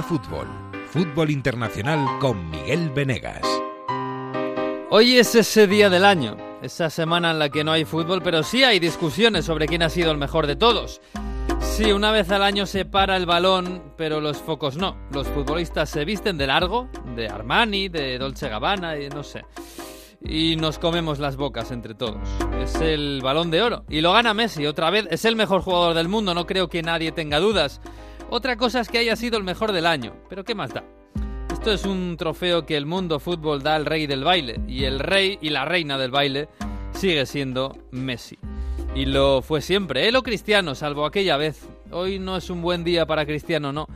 Fútbol, Fútbol Internacional con Miguel Venegas. Hoy es ese día del año, esa semana en la que no hay fútbol, pero sí hay discusiones sobre quién ha sido el mejor de todos. Sí, una vez al año se para el balón, pero los focos no. Los futbolistas se visten de largo, de Armani, de Dolce Gabbana, y no sé. Y nos comemos las bocas entre todos. Es el balón de oro. Y lo gana Messi otra vez. Es el mejor jugador del mundo, no creo que nadie tenga dudas. Otra cosa es que haya sido el mejor del año. Pero ¿qué más da? Esto es un trofeo que el mundo fútbol da al rey del baile. Y el rey y la reina del baile sigue siendo Messi. Y lo fue siempre, él o Cristiano, salvo aquella vez. Hoy no es un buen día para Cristiano, no.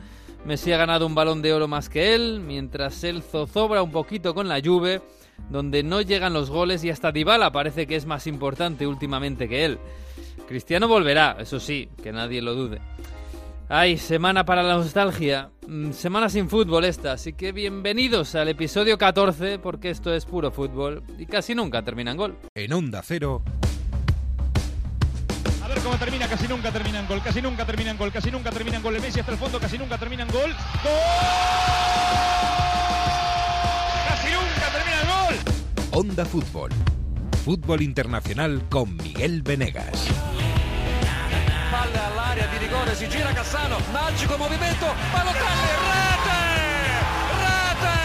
Messi ha ganado un balón de oro más que él, mientras él zozobra un poquito con la Juve, donde no llegan los goles y hasta Dybala parece que es más importante últimamente que él. Cristiano volverá, eso sí, que nadie lo dude. Ay, semana para la nostalgia. Mm, semana sin fútbol esta, así que bienvenidos al episodio 14 porque esto es puro fútbol y casi nunca termina en gol. En Onda Cero, A ver cómo termina, casi nunca termina en gol, casi nunca termina en gol, casi nunca termina en gol. El Messi hasta el fondo, casi nunca termina en gol. ¡Gol! Casi nunca termina el gol. Onda Fútbol, Fútbol Internacional con Miguel Venegas. Palla all'area di rigore, si gira Cassano, magico movimento, Balotelli, rete! Rete!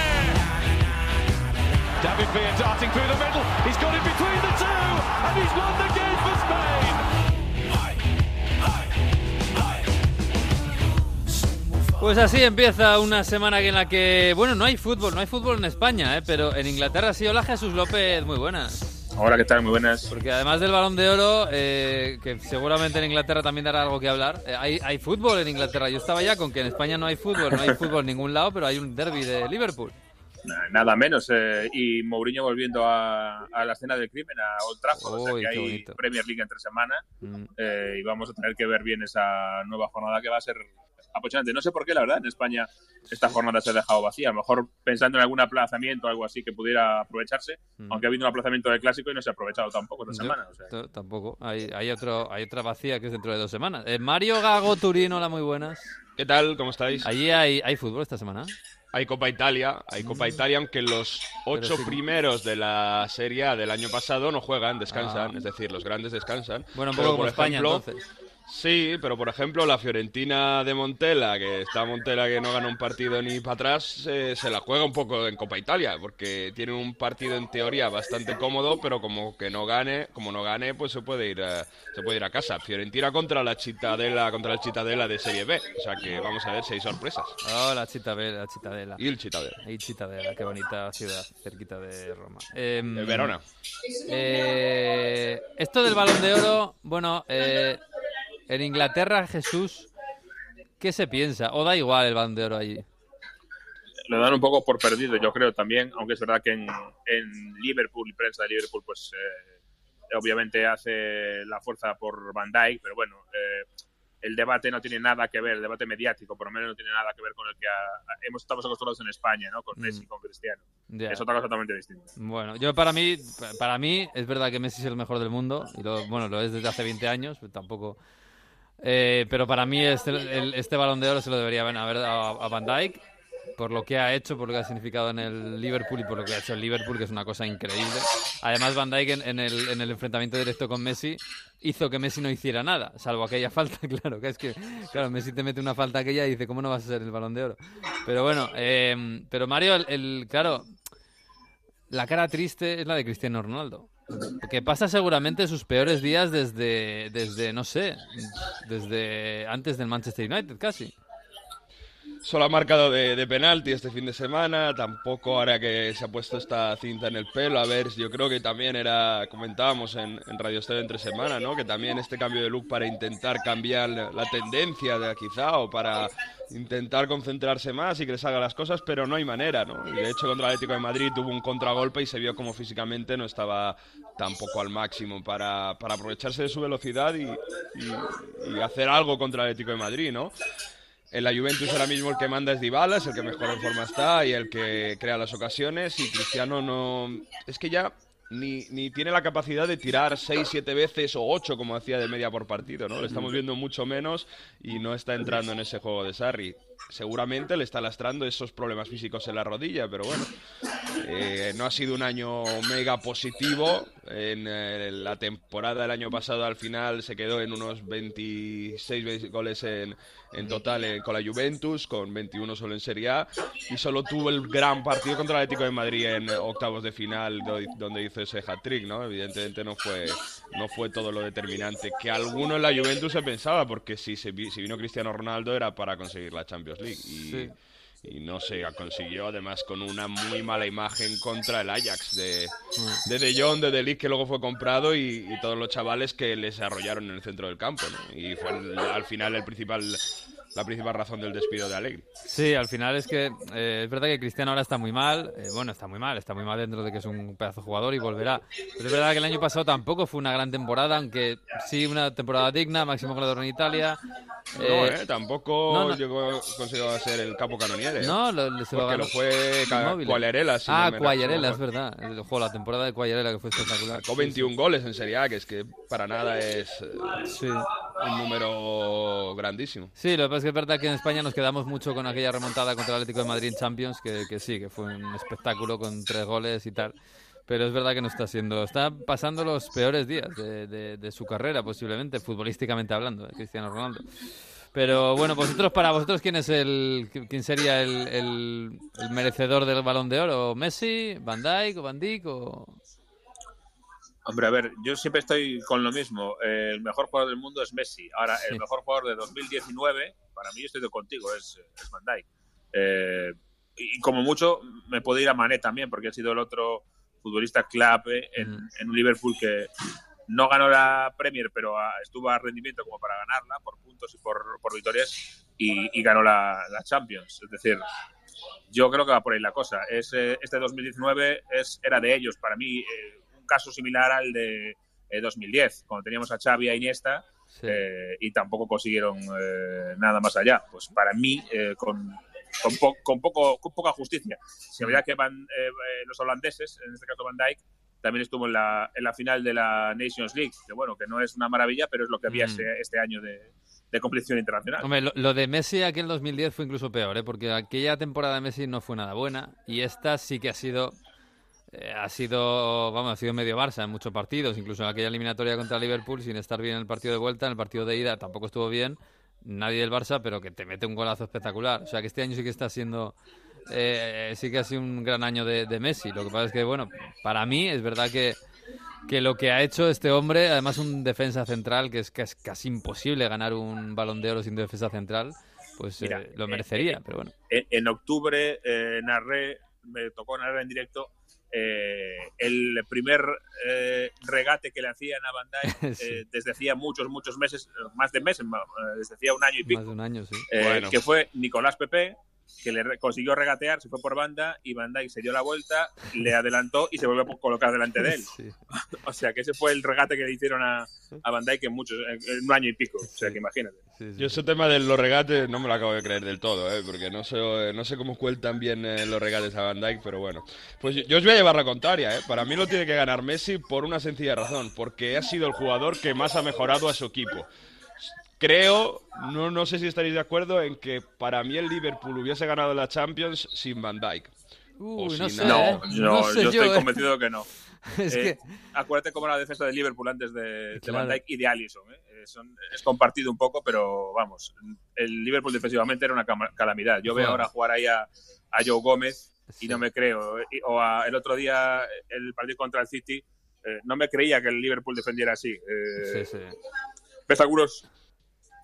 David Villa darting through the middle. He's got it between the two, and he's won the game for Spain. Pues así empieza una semana en la que, bueno, no hay fútbol, no hay fútbol en España, ¿eh? pero en Inglaterra sí. Hola Jesús López, muy buenas. Hola, ¿qué tal? Muy buenas. Porque además del balón de oro, eh, que seguramente en Inglaterra también dará algo que hablar, eh, hay, hay fútbol en Inglaterra. Yo estaba ya con que en España no hay fútbol, no hay fútbol en ningún lado, pero hay un derby de Liverpool. Nada menos. eh, y Mourinho volviendo a, a la escena del crimen, a Old Trafford. o sea Uy, que hay bonito. Premier League entre semana Mm. eh, y vamos a tener que ver bien esa nueva jornada que va a ser apasionante. No sé por qué, la verdad, en España esta jornada se ha dejado vacía. A lo mejor pensando en algún aplazamiento o algo así que pudiera aprovecharse, Mm. aunque ha habido un aplazamiento del clásico y no se ha aprovechado tampoco esta Yo- semana. o sea. t- tampoco. Hay, hay, otro, hay otra vacía que es dentro de dos semanas. Eh, Mario Gago Turino, hola, muy buenas. ¿Qué tal? ¿Cómo estáis? Allí hay, hay fútbol esta semana. Hay Copa Italia, hay Copa Italia, aunque los ocho sí. primeros de la Serie A del año pasado no juegan, descansan, Ah. es decir, los grandes descansan. Bueno, un Pero, poco como por España ejemplo, entonces. Sí, pero por ejemplo la Fiorentina de Montela, que está Montela que no gana un partido ni para atrás, eh, se la juega un poco en Copa Italia, porque tiene un partido en teoría bastante cómodo, pero como que no gane, como no gane, pues se puede ir, a, se puede ir a casa. Fiorentina contra la Cittadella, contra el Cittadella de Serie B, o sea que vamos a ver si hay sorpresas. Oh, la Cittadella, la Cittadella. Y el Cittadella. Ahí Cittadella, qué bonita ciudad, cerquita de Roma. Em, De Verona. eh, esto del balón de oro, bueno, eh, en Inglaterra, Jesús, ¿qué se piensa? ¿O da igual el balón de oro allí? lo dan un poco por perdido, yo creo también, aunque es verdad que en, en Liverpool y prensa de Liverpool, pues eh, obviamente hace la fuerza por Van Dijk, pero bueno, eh, el debate no tiene nada que ver, el debate mediático, por lo menos no tiene nada que ver con el que hemos estamos acostumbrados en España, ¿no? Con Messi, Mm. con Cristiano. Es otra cosa totalmente distinta. Bueno, yo para mí, para mí es verdad que Messi es el mejor del mundo y lo, bueno, lo es desde hace 20 años, pero tampoco. Eh, pero para mí este, el- este balón de oro se lo debería haber dado a, a Van Dijk por lo que ha hecho, por lo que ha significado en el Liverpool y por lo que ha hecho el Liverpool, que es una cosa increíble. Además, Van Dijk en, en el, en el enfrentamiento directo con Messi hizo que Messi no hiciera nada, salvo aquella falta, claro, que es que, claro, Messi te mete una falta aquella y dice, ¿cómo no vas a ser el balón de oro? Pero bueno, eh, pero Mario, el, el- claro, la cara triste es la de Cristiano Ronaldo. Que pasa seguramente sus peores días desde, desde no sé, desde antes del Manchester United casi. Solo ha marcado de, de penalti este fin de semana, tampoco ahora que se ha puesto esta cinta en el pelo. A ver, yo creo que también era, comentábamos en, en Radio Estéreo entre semana, ¿no? Que también este cambio de look para intentar cambiar la tendencia de quizá o para intentar concentrarse más y que le salgan las cosas, pero no hay manera, ¿no? Y de hecho contra el Atlético de Madrid tuvo un contragolpe y se vio como físicamente no estaba tampoco al máximo para, para aprovecharse de su velocidad y, y- y hacer algo contra el Atlético de Madrid, ¿no? En la Juventus ahora mismo el que manda es Dybala, es el que mejor en forma está y el que crea las ocasiones y Cristiano no... Es que ya ni, ni tiene la capacidad de tirar 6, 7 veces o 8 como hacía de media por partido, ¿no? Le estamos viendo mucho menos y no está entrando en ese juego de Sarri. Seguramente le está lastrando esos problemas físicos en la rodilla, pero bueno, eh, no ha sido un año mega positivo. En eh, la temporada del año pasado al final se quedó en unos 26 goles en, en total eh, con la Juventus, con 21 solo en Serie A, y solo tuvo el gran partido contra el Atlético de Madrid en octavos de final, donde hizo ese hat-trick, ¿no? Evidentemente no fue, no fue todo lo determinante que alguno en la Juventus se pensaba, porque si, se, si vino Cristiano Ronaldo era para conseguir la Champions League. Y, y no se consiguió, además con una muy mala imagen contra el Ajax de De, de Jong, de Delic, que luego fue comprado, y, todos los chavales que les arrollaron en el centro del campo. Y fue al final el principal la principal razón del despido de Alegri. Sí, al final es que eh, es verdad que Cristiano ahora está muy mal, eh, bueno, está muy mal, está muy mal dentro de que es un pedazo jugador y volverá. Pero es verdad que el año pasado tampoco fue una gran temporada, aunque sí una temporada digna, máximo goleador en Italia. no, eh, eh tampoco llegó, consiguió ser el capo canoniere. No, lo, se porque lo, fue Cuagliarella. ah, no es verdad. El juego, la temporada de Cuagliarella que fue espectacular. Sacó 21 goles en Serie A, que es que para nada es un número grandísimo. Sí, lo que pasa es que es verdad que en España nos quedamos mucho con aquella remontada contra el Atlético de Madrid en Champions, que, que sí, que fue un espectáculo con tres goles y tal. Pero es verdad que no está siendo, está pasando los peores días de, de, su carrera, posiblemente, futbolísticamente hablando, Cristiano Ronaldo. Pero bueno, vosotros, para vosotros, ¿quién es el, quién sería el merecedor del Balón de Oro? ¿Messi, Van Dijk o Van Dijk o...? Hombre, a ver, yo siempre estoy con lo mismo. el mejor jugador del mundo es Messi. Ahora, el mejor jugador de 2019, para mí, yo estoy contigo, es, es Van Dijk. Eh, y como mucho, me puede ir a Mané también, porque ha sido el otro futbolista clave en, en, un Liverpool que no ganó la Premier, pero estuvo a rendimiento como para ganarla por puntos y por, por victorias y, y ganó la, la, Champions. Es decir, yo creo que va por ahí la cosa. Es, este 2019 es, era de ellos. Para mí, eh, caso similar al de 2010, eh, cuando teníamos a Xavi a Iniesta eh, y tampoco consiguieron eh, nada más allá. Pues para mí, con, con, poco, con poca justicia. Si había que van, los holandeses, en este caso Van Dijk, también estuvo en la, en la final de la Nations League, que bueno, que no es una maravilla, pero es lo que había mm. este, este, año de, de competición internacional. Hombre, lo, de Messi aquel 2010 fue incluso peor, ¿eh? porque aquella temporada de Messi no fue nada buena y esta sí que ha sido eh, ha sido, vamos, ha sido medio Barça en muchos partidos, incluso en aquella eliminatoria contra Liverpool, sin estar bien en el partido de vuelta, en el partido de ida tampoco estuvo bien, nadie del Barça, pero que te mete un golazo espectacular. O sea que este año sí que está siendo, eh, sí que ha sido un gran año de, Messi. Lo que pasa es que, bueno, para mí es verdad que, que lo que ha hecho este hombre, además un defensa central, que es, casi imposible ganar un balón de oro sin defensa central, pues eh, lo merecería, pero bueno. En, octubre narré, me tocó narrar en directo eh, el primer eh, regate que le hacían a Bandai eh, desde hacía muchos, muchos meses, más de meses, desde hacía un año y pico, un año, que fue Nicolás Pepe, que le consiguió regatear, se fue por banda y Van Dijk se dio la vuelta, le adelantó y se volvió a colocar delante de él. o sea que ese fue el regate que le hicieron a, a Van Dijk en, muchos, en un año y pico. O sea que imagínate. Yo ese tema de los regates no me lo acabo de creer del todo, ¿eh? porque no sé, no sé cómo cuentan bien eh, los regates a Van Dijk, pero bueno. Pues yo, os voy a llevar la contraria. ¿eh? Para mí lo tiene que ganar Messi por una sencilla razón, porque ha sido el jugador que más ha mejorado a su equipo creo, no, no sé si estaréis de acuerdo, en que para mí el Liverpool hubiese ganado la Champions sin Van Dijk. Uy, no, sé, no, yo, estoy eh. convencido que no. es eh, que... Acuérdate cómo era la defensa del Liverpool antes de, Van Dijk y de Alisson. ¿eh? es compartido un poco, pero vamos, el Liverpool defensivamente era una calamidad. Yo veo ahora jugar ahí a, Joe Gómez y no me creo. O el otro día, el partido contra el City, no me creía que el Liverpool defendiera así. sí, sí. Ves algunos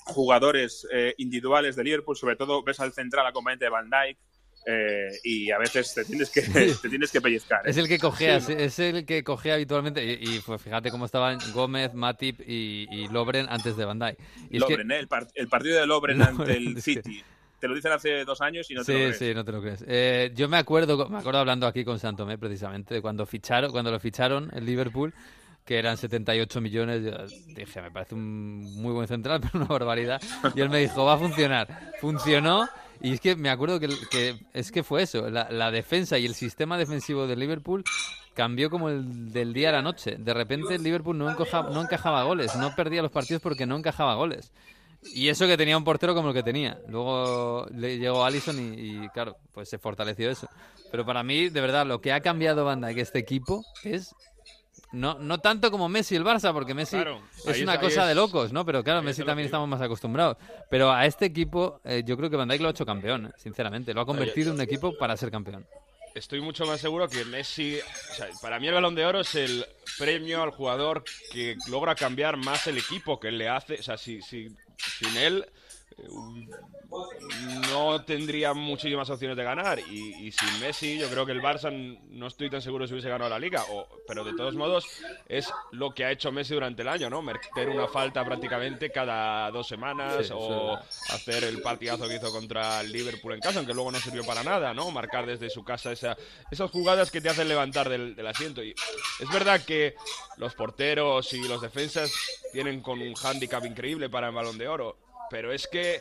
jugadores eh, individuales de Liverpool, sobre todo ves al central acompañante de Van Dijk, eh, y a veces te tienes que, te tienes que pellizcar. Es ¿eh? el que cogea, es el que cogea habitualmente. Y, pues fíjate cómo estaban Gómez, Matip y, Lobren antes de Van Dijk. Lobren, el, partido de Lobren ante el City. Te lo dicen hace dos años y no te lo crees. Sí, no te lo crees. yo me acuerdo, me acuerdo hablando aquí con Santomé precisamente de cuando ficharon, cuando lo ficharon el Liverpool que eran 78 millones. Yo dije, me parece un muy buen central, pero una barbaridad. Y él me dijo, va a funcionar. Funcionó. Y es que me acuerdo que, que es que fue eso, la, defensa y el sistema defensivo de Liverpool cambió como el del día a la noche. De repente el Liverpool no, no encajaba goles, no perdía los partidos porque no encajaba goles. Y eso que tenía un portero como el que tenía. Luego le llegó Allison y, claro, pues se fortaleció eso. Pero para mí, de verdad, lo que ha cambiado Banda que este equipo es no, no tanto como Messi y el Barça, porque Messi es una cosa de locos, ¿no? Pero claro, Messi también estamos más acostumbrados. Pero a este equipo, eh, yo creo que Van Dijk lo ha hecho campeón, eh, sinceramente. Lo ha convertido en un equipo para ser campeón. Estoy mucho más seguro que Messi. O sea, para mí, el balón de oro es el premio al jugador que logra cambiar más el equipo, que le hace. O sea, si, si sin él no tendría muchísimas opciones de ganar. Y, sin Messi, yo creo que el Barça no estoy tan seguro si hubiese ganado la liga. O, pero de todos modos, es lo que ha hecho Messi durante el año, ¿no? Meter una falta prácticamente cada dos semanas o hacer el partidazo que hizo contra el Liverpool en casa, aunque luego no sirvió para nada, ¿no? Marcar desde su casa esa, esas jugadas que te hacen levantar del, del asiento. Y es verdad que los porteros y los defensas tienen con un hándicap increíble para el balón de oro pero es que,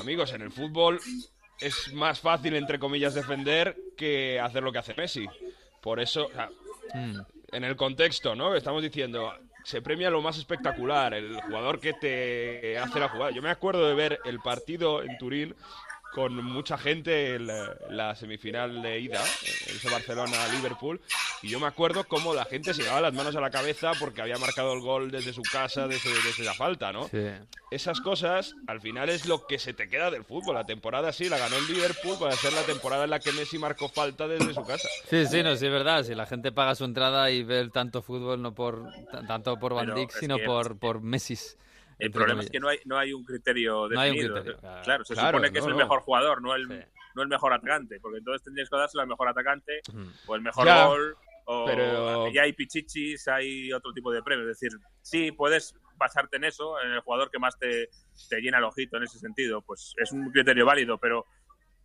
amigos, en el fútbol es más fácil, entre comillas, defender que hacer lo que hace Messi. Por eso, mm. en el contexto, ¿no? Estamos diciendo, se premia lo más espectacular, el jugador que te hace la jugada. Yo me acuerdo de ver el partido en Turín con mucha gente en la, semifinal de ida, ese Barcelona-Liverpool, y yo me acuerdo cómo la gente se llevaba las manos a la cabeza porque había marcado el gol desde su casa, desde, desde la falta, ¿no? Esas cosas, al final, es lo que se te queda del fútbol. La temporada sí, la ganó el Liverpool para ser la temporada en la que Messi marcó falta desde su casa. Sí, sí, no, sí, es verdad. Si la gente paga su entrada y ve tanto fútbol, no por tanto por Van Dijk, sino por, por Messi. El problema es que no hay, no hay un criterio definido. claro, se supone que es el mejor jugador, no el, no el mejor atacante, porque entonces tendrías que darse al mejor atacante o el mejor gol. O pero... ya hay pichichis, hay otro tipo de premios. Es decir, sí, puedes basarte en eso, en el jugador que más te, te llena el ojito en ese sentido. Pues es un criterio válido, pero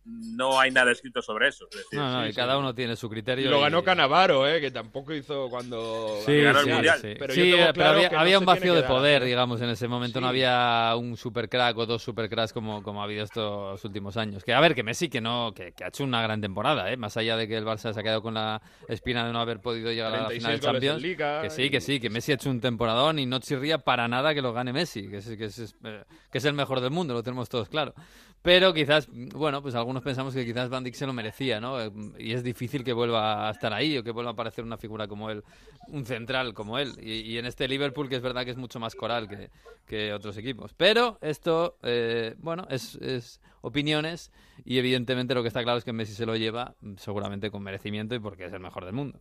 no hay nada escrito sobre eso. no, no, y cada uno tiene su criterio. lo ganó Canavaro, ¿eh? que tampoco hizo cuando ganó el Mundial. Pero, había, un vacío de poder, digamos, en ese momento. No había un supercrack o dos supercracks como, como ha habido estos últimos años. Que a ver, que Messi que no que, ha hecho una gran temporada, ¿eh? más allá de que el Barça se ha quedado con la espina de no haber podido llegar a la final de Champions. que sí, que sí, que Messi ha hecho un temporadón y no chirría para nada que lo gane Messi, que es, que es, que es el mejor del mundo, lo tenemos todos claro. Pero quizás, bueno, pues algunos pensamos que quizás Van Dijk se lo merecía, ¿no? Y es difícil que vuelva a estar ahí o que vuelva a aparecer una figura como él, un central como él. Y, en este Liverpool, que es verdad que es mucho más coral que, otros equipos. Pero esto, eh, bueno, es, es opiniones y evidentemente lo que está claro es que Messi se lo lleva seguramente con merecimiento y porque es el mejor del mundo.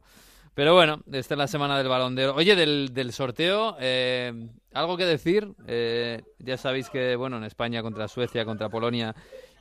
Pero bueno, esta es la semana del balón de oro. Oye, del, del sorteo, eh, ¿algo que decir? Eh, ya sabéis que, bueno, en España contra Suecia, contra Polonia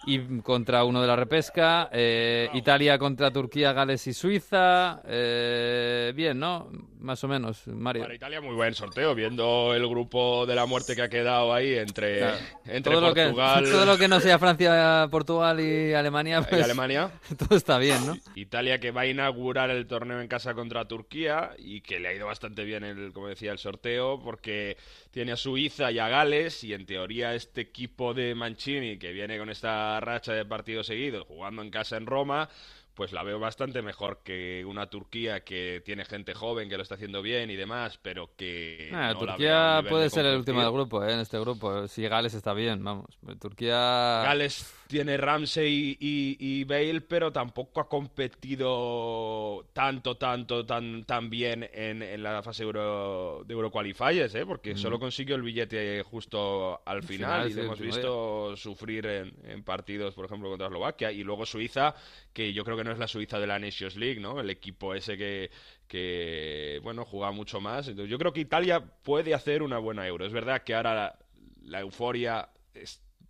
y contra uno de la repesca. Eh, Italia contra Turquía, Gales y Suiza. Eh, bien, ¿no? Más o menos, Mario. Para Italia muy buen sorteo, viendo el grupo de la muerte que ha quedado ahí entre, entre todo Portugal... Lo que, todo lo que no sea Francia, Portugal y Alemania, pues, Alemania. todo está bien, ¿no? Italia que va a inaugurar el torneo en casa contra Turquía y que le ha ido bastante bien, el, como decía, el sorteo, porque tiene a Suiza y a Gales y en teoría este equipo de Mancini que viene con esta racha de partidos seguidos jugando en casa en Roma pues la veo bastante mejor que una Turquía que tiene gente joven que lo está haciendo bien y demás, pero que. Ah, Turquía puede ser el último del grupo, ¿eh? en este grupo. Si Gales está bien, vamos. Turquía. Gales tiene Ramsey y, Bale, pero tampoco ha competido tanto, tanto, tan, tan bien en, la fase Euro, de Euroqualifiers, ¿eh? porque solo consiguió el billete justo al final, y lo hemos visto sufrir en, en partidos, por ejemplo, contra Eslovaquia. Y luego Suiza, que yo creo que no es la Suiza de la Nations League, ¿no? El equipo ese que, que bueno, juega mucho más. Entonces, yo creo que Italia puede hacer una buena Euro. Es verdad que ahora la, euforia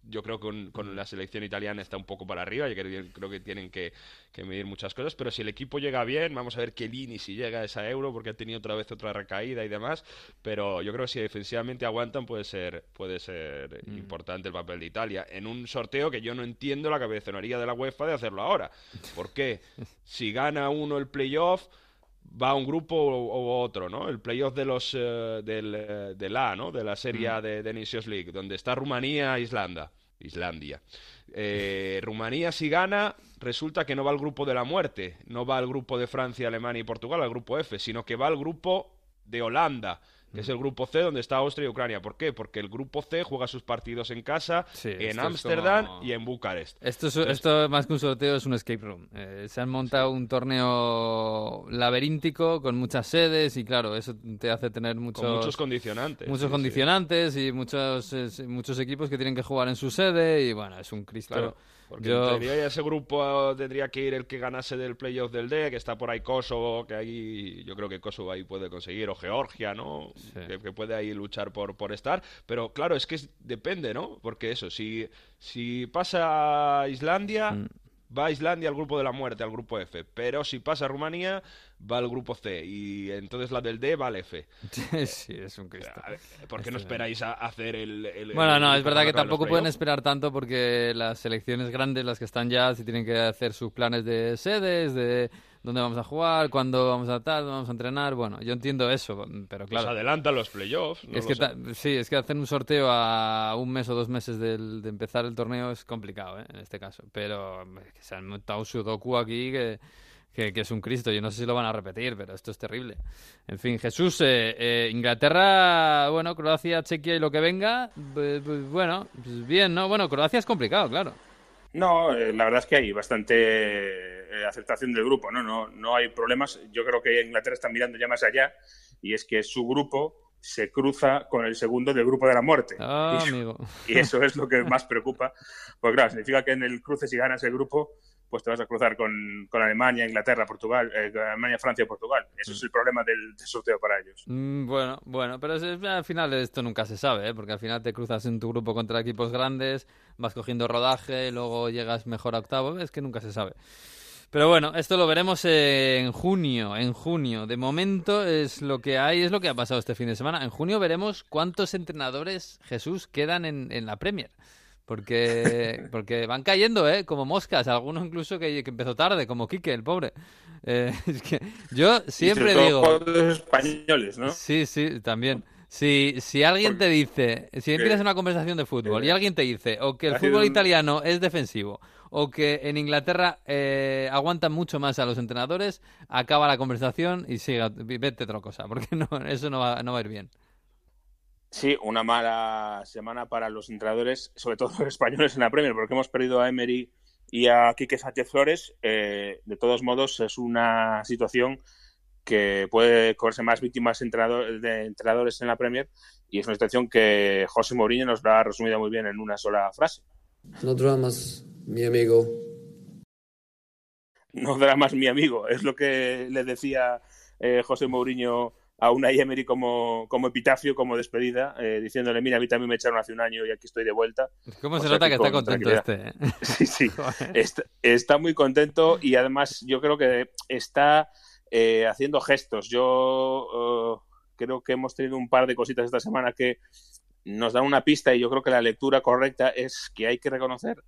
yo creo que con, la selección italiana está un poco para arriba, yo creo, que tienen que, medir muchas cosas, pero si el equipo llega bien, vamos a ver qué Lini si llega a esa euro, porque ha tenido otra vez otra recaída y demás, pero yo creo que si defensivamente aguantan puede ser, puede ser mm. importante el papel de Italia, en un sorteo que yo no entiendo la cabezonería de la UEFA de hacerlo ahora. ¿Por qué? Si gana uno el playoff va a un grupo o, otro, ¿no? El playoff de los eh, del, eh, de la, ¿no? De la serie mm. de, de Nations League, donde está Rumanía e Islanda. Islandia. Eh, Rumanía, si gana, resulta que no va al grupo de la muerte, no va al grupo de Francia, Alemania y Portugal, al grupo F, sino que va al grupo de Holanda, que es el grupo C donde está Austria y Ucrania. ¿Por qué? Porque el grupo C juega sus partidos en casa, Sí, en Ámsterdam como- y en Bucarest. Esto, es, esto más que un sorteo es un escape room. Eh, se han montado un torneo laberíntico con muchas sedes y claro, eso te hace tener muchos, Con muchos condicionantes. muchos sí, condicionantes y muchos, eh, muchos equipos que tienen que jugar en su sede y bueno, es un Cristo. Claro, porque Yo- en teoría ese grupo tendría que ir el que ganase del playoff del D, que está por ahí Kosovo, que ahí yo creo que Kosovo ahí puede conseguir, o Georgia, ¿no? Sí. Que, que puede ahí luchar por, por estar. Pero claro, es que es- depende, ¿no? Porque eso, si, si pasa a Islandia, Mm. Va a Islandia al grupo de la muerte, al grupo F. Pero si pasa a Rumanía, va al grupo C. Y entonces la del D va al F. sí, es un Cristo. Ver, ¿Por qué no Este- esperáis a hacer el... el- Bueno, el no, es verdad que tampoco pueden esperar tanto porque las selecciones grandes, las que están ya, si tienen que hacer sus planes de sedes, de dónde vamos a jugar, cuándo vamos a tal, dónde vamos a entrenar. Bueno, yo entiendo eso, pero Pues claro. adelantan los playoffs. no es lo que sí, es que hacer un sorteo a un mes o dos meses del- de empezar el torneo es complicado, ¿eh? en este caso. Pero que se han montado un sudoku aquí que, que, que es un Cristo. Yo no sé si lo van a repetir, pero esto es terrible. En fin, Jesús, eh, eh, Inglaterra, bueno, Croacia, Chequia y lo que venga, pues, pues, bueno, pues bien, ¿no? Bueno, Croacia es complicado, claro. No, eh, la verdad es que hay bastante eh, aceptación del grupo, ¿no? ¿no? No hay problemas. Yo creo que Inglaterra está mirando ya más allá y es que su grupo se cruza con el segundo del grupo de la muerte. Ah, y, amigo. y eso es lo que más preocupa. Pues claro, significa que en el cruce, si ganas el grupo, pues te vas a cruzar con, con Alemania, Inglaterra, Portugal, eh, Alemania, Francia Portugal. Eso es el problema del, sorteo para ellos. Mm, Bueno, bueno, pero al final esto nunca se sabe, ¿eh? porque al final te cruzas en tu grupo contra equipos grandes, vas cogiendo rodaje, luego llegas mejor a octavo, es que nunca se sabe. Pero bueno, esto lo veremos en junio, en junio. De momento es lo que hay, es lo que ha pasado este fin de semana. En junio veremos cuántos entrenadores, Jesús, quedan en, en la Premier. Porque, porque van cayendo, ¿eh? Como moscas, algunos incluso que, que empezó tarde, como Quique, el pobre. Eh, es que yo siempre y sobre digo... españoles, ¿no? Sí, sí, también. Si, si alguien te dice, si empiezas una conversación de fútbol y alguien te dice o que el fútbol italiano es defensivo o que en Inglaterra eh, aguantan mucho más a los entrenadores, acaba la conversación y siga, vete otra cosa, porque no, eso no va, no va a ir bien. Sí, una mala semana para los entrenadores, sobre todo los españoles en la Premier, porque hemos perdido a Emery y a Quique Sánchez Flores. Eh, de todos modos, es una situación que puede cogerse más víctimas entrenador- de entrenadores en la Premier y es una situación que José Mourinho nos la ha resumido muy bien en una sola frase. No dramas, mi amigo. No dramas, mi amigo, es lo que le decía eh, José Mourinho a una Emery como, como epitafio, como despedida, eh, diciéndole, mira, a mí también me echaron hace un año y aquí estoy de vuelta. ¿Cómo O se nota que que está con contento este? eh? Sí, sí. Está, está muy contento y además yo creo que está eh, haciendo gestos. Yo eh, creo que hemos tenido un par de cositas esta semana que nos dan una pista y yo creo que la lectura correcta es que hay que reconocer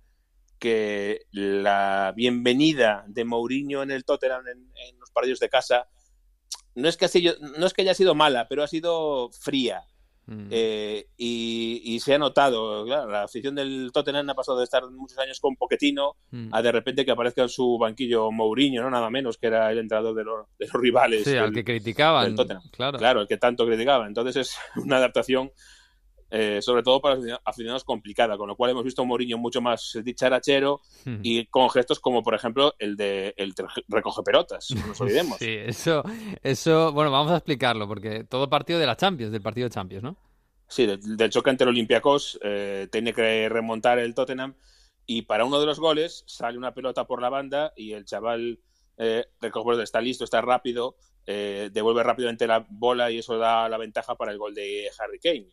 que la bienvenida de Mourinho en el Tottenham en, en los partidos de casa no es que ha sido- no es que haya sido mala, pero ha sido fría. Mm. Eh, y, y se ha notado, claro, la afición del Tottenham ha pasado de estar muchos años con Poquetino Mm. a de repente que aparezca en su banquillo Mourinho, ¿no? Nada menos, que era el entrenador de, los- de los rivales. Sí, al que criticaban. Claro. Claro, el que tanto criticaba. Entonces es una adaptación, eh, sobre todo para aficionados, complicada, con lo cual hemos visto a un Mourinho mucho más dicharachero Mm. y con gestos como, por ejemplo, el de el recoge pelotas, no nos olvidemos. Sí, eso, eso, bueno, vamos a explicarlo, porque todo partido de la Champions, del partido de Champions, ¿no? Sí, del, del choque ante el Olympiacos eh, tiene que remontar el Tottenham y para uno de los goles sale una pelota por la banda y el chaval eh, recoge pelota, está listo, está rápido, eh, devuelve rápidamente la bola y eso da la ventaja para el gol de Harry Kane.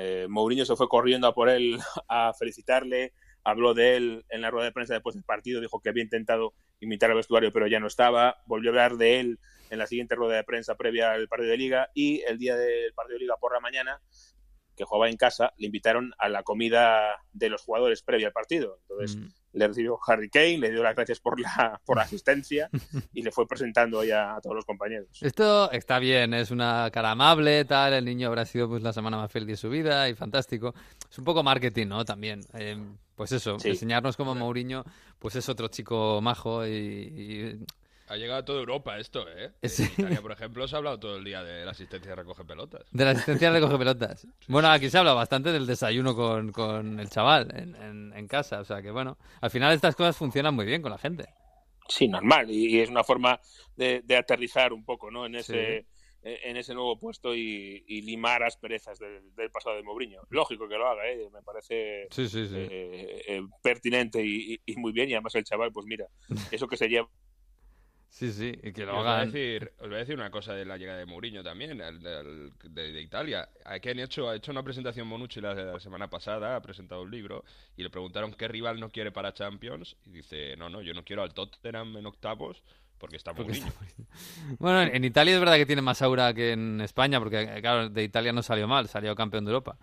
Eh, Mourinho se fue corriendo a por él a felicitarle, habló de él en la rueda de prensa después del partido, dijo que había intentado imitar al vestuario pero ya no estaba, volvió a hablar de él en la siguiente rueda de prensa previa al partido de liga y el día del partido de liga por la mañana que jugaba en casa, le invitaron a la comida de los jugadores previa al partido. Entonces Mm. Le recibió Harry Kane, le dio las gracias por la, por la asistencia y le fue presentando ya a todos los compañeros. Esto está bien, es una cara amable, tal, el niño habrá sido pues la semana más feliz de su vida y fantástico. Es un poco marketing, ¿no? También. Eh, pues eso, Sí. enseñarnos como Mourinho, pues es otro chico majo y, y- Ha llegado a toda Europa esto, ¿eh? Sí. En Italia, por ejemplo, se ha hablado todo el día de la asistencia de recoge pelotas. de la asistencia recoge pelotas. Bueno, aquí se habla bastante del desayuno con, con el chaval en, en- en casa, o sea que bueno, al final estas cosas funcionan muy bien con la gente. Sí, normal. Y, y es una forma de, de aterrizar un poco ¿no? en, ese, eh, en ese nuevo puesto y, y limar asperezas del, del pasado de Mourinho. Lógico que lo haga, ¿eh? me parece Sí, sí, sí. eh, eh, pertinente y, y- y muy bien. Y además el chaval, pues mira, eso que se lleva Sí, sí, y que lo os, voy a decir, os voy a decir una cosa de la llegada de Mourinho también, del- de, de Italia. Aquí han hecho, ha hecho una presentación Monucci la, la semana pasada, ha presentado un libro y le preguntaron qué rival no quiere para Champions y dice, no, no, yo no quiero al Tottenham en octavos porque está Porque Mourinho. Bueno, en, en Italia es verdad que tiene más aura que en España, porque eh, claro, de Italia no salió mal, salió campeón de Europa.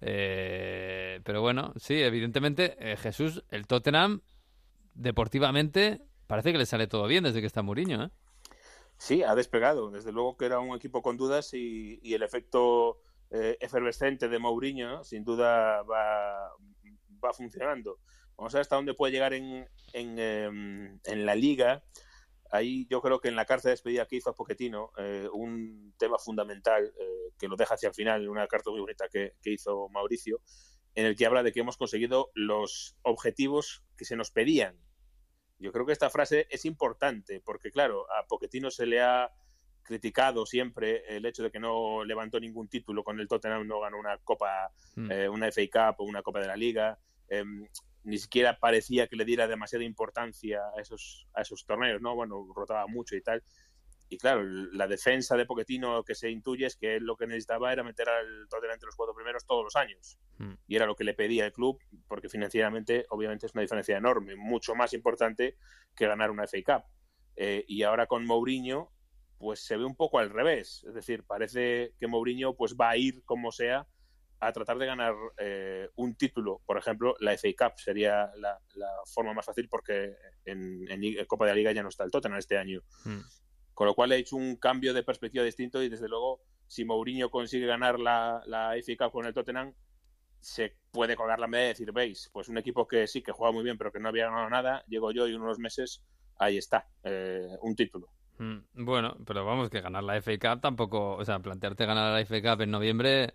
Eh, pero bueno, sí, evidentemente eh, Jesús, el Tottenham, deportivamente, parece que le sale todo bien desde que está Mourinho, ¿eh? Sí, ha despegado. Desde luego que era un equipo con dudas y, el efecto eh, efervescente de Mourinho sin duda va, va funcionando. Vamos a ver hasta dónde puede llegar en, en, em, la liga. Ahí yo creo que en la carta de despedida que hizo a Pochettino, eh, un tema fundamental eh, que lo deja hacia el final, una carta muy bonita que hizo Mauricio, en el que habla de que hemos conseguido los objetivos que se nos pedían yo creo que esta frase es importante porque, claro, a Pochettino se le ha criticado siempre el hecho de que no levantó ningún título con el Tottenham, no ganó una Copa, Mm. eh, una FA Cup o una Copa de la Liga. eh, ni siquiera parecía que le diera demasiada importancia a esos, a esos torneos, ¿no? Bueno, rotaba mucho y tal. Y claro, la defensa de Pochettino que se intuye es que él lo que necesitaba era meter al Tottenham entre los cuatro primeros todos los años. Mm. Y era lo que le pedía el club, porque financieramente, obviamente, es una diferencia enorme, mucho más importante que ganar una FA Cup. Eh, y ahora con Mourinho, pues se ve un poco al revés. Es decir, parece que Mourinho pues va a ir como sea a tratar de ganar eh, un título. Por ejemplo, la FA Cup sería la, la forma más fácil porque en, en Copa de la Liga ya no está el Tottenham este año. Mm. Con lo cual ha hecho un cambio de perspectiva distinto y desde luego si Mourinho consigue ganar la, la FA Cup con el Tottenham se puede colgar la medalla y decir, veis, pues un equipo que sí, que juega muy bien pero que no había ganado nada, llego yo y en unos meses ahí está, eh, un título. Mm, Bueno, pero vamos, que ganar la FA Cup tampoco, o sea, plantearte ganar la FA Cup en noviembre,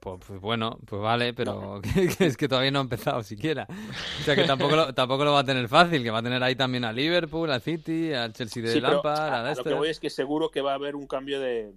pues, pues bueno, pues vale, pero que, que es que todavía no ha empezado siquiera. O sea, que tampoco lo, tampoco lo va a tener fácil, que va a tener ahí también a Liverpool, al City, al Chelsea de Sí, Lampard, a- a lo que voy es que seguro que va a haber un cambio de,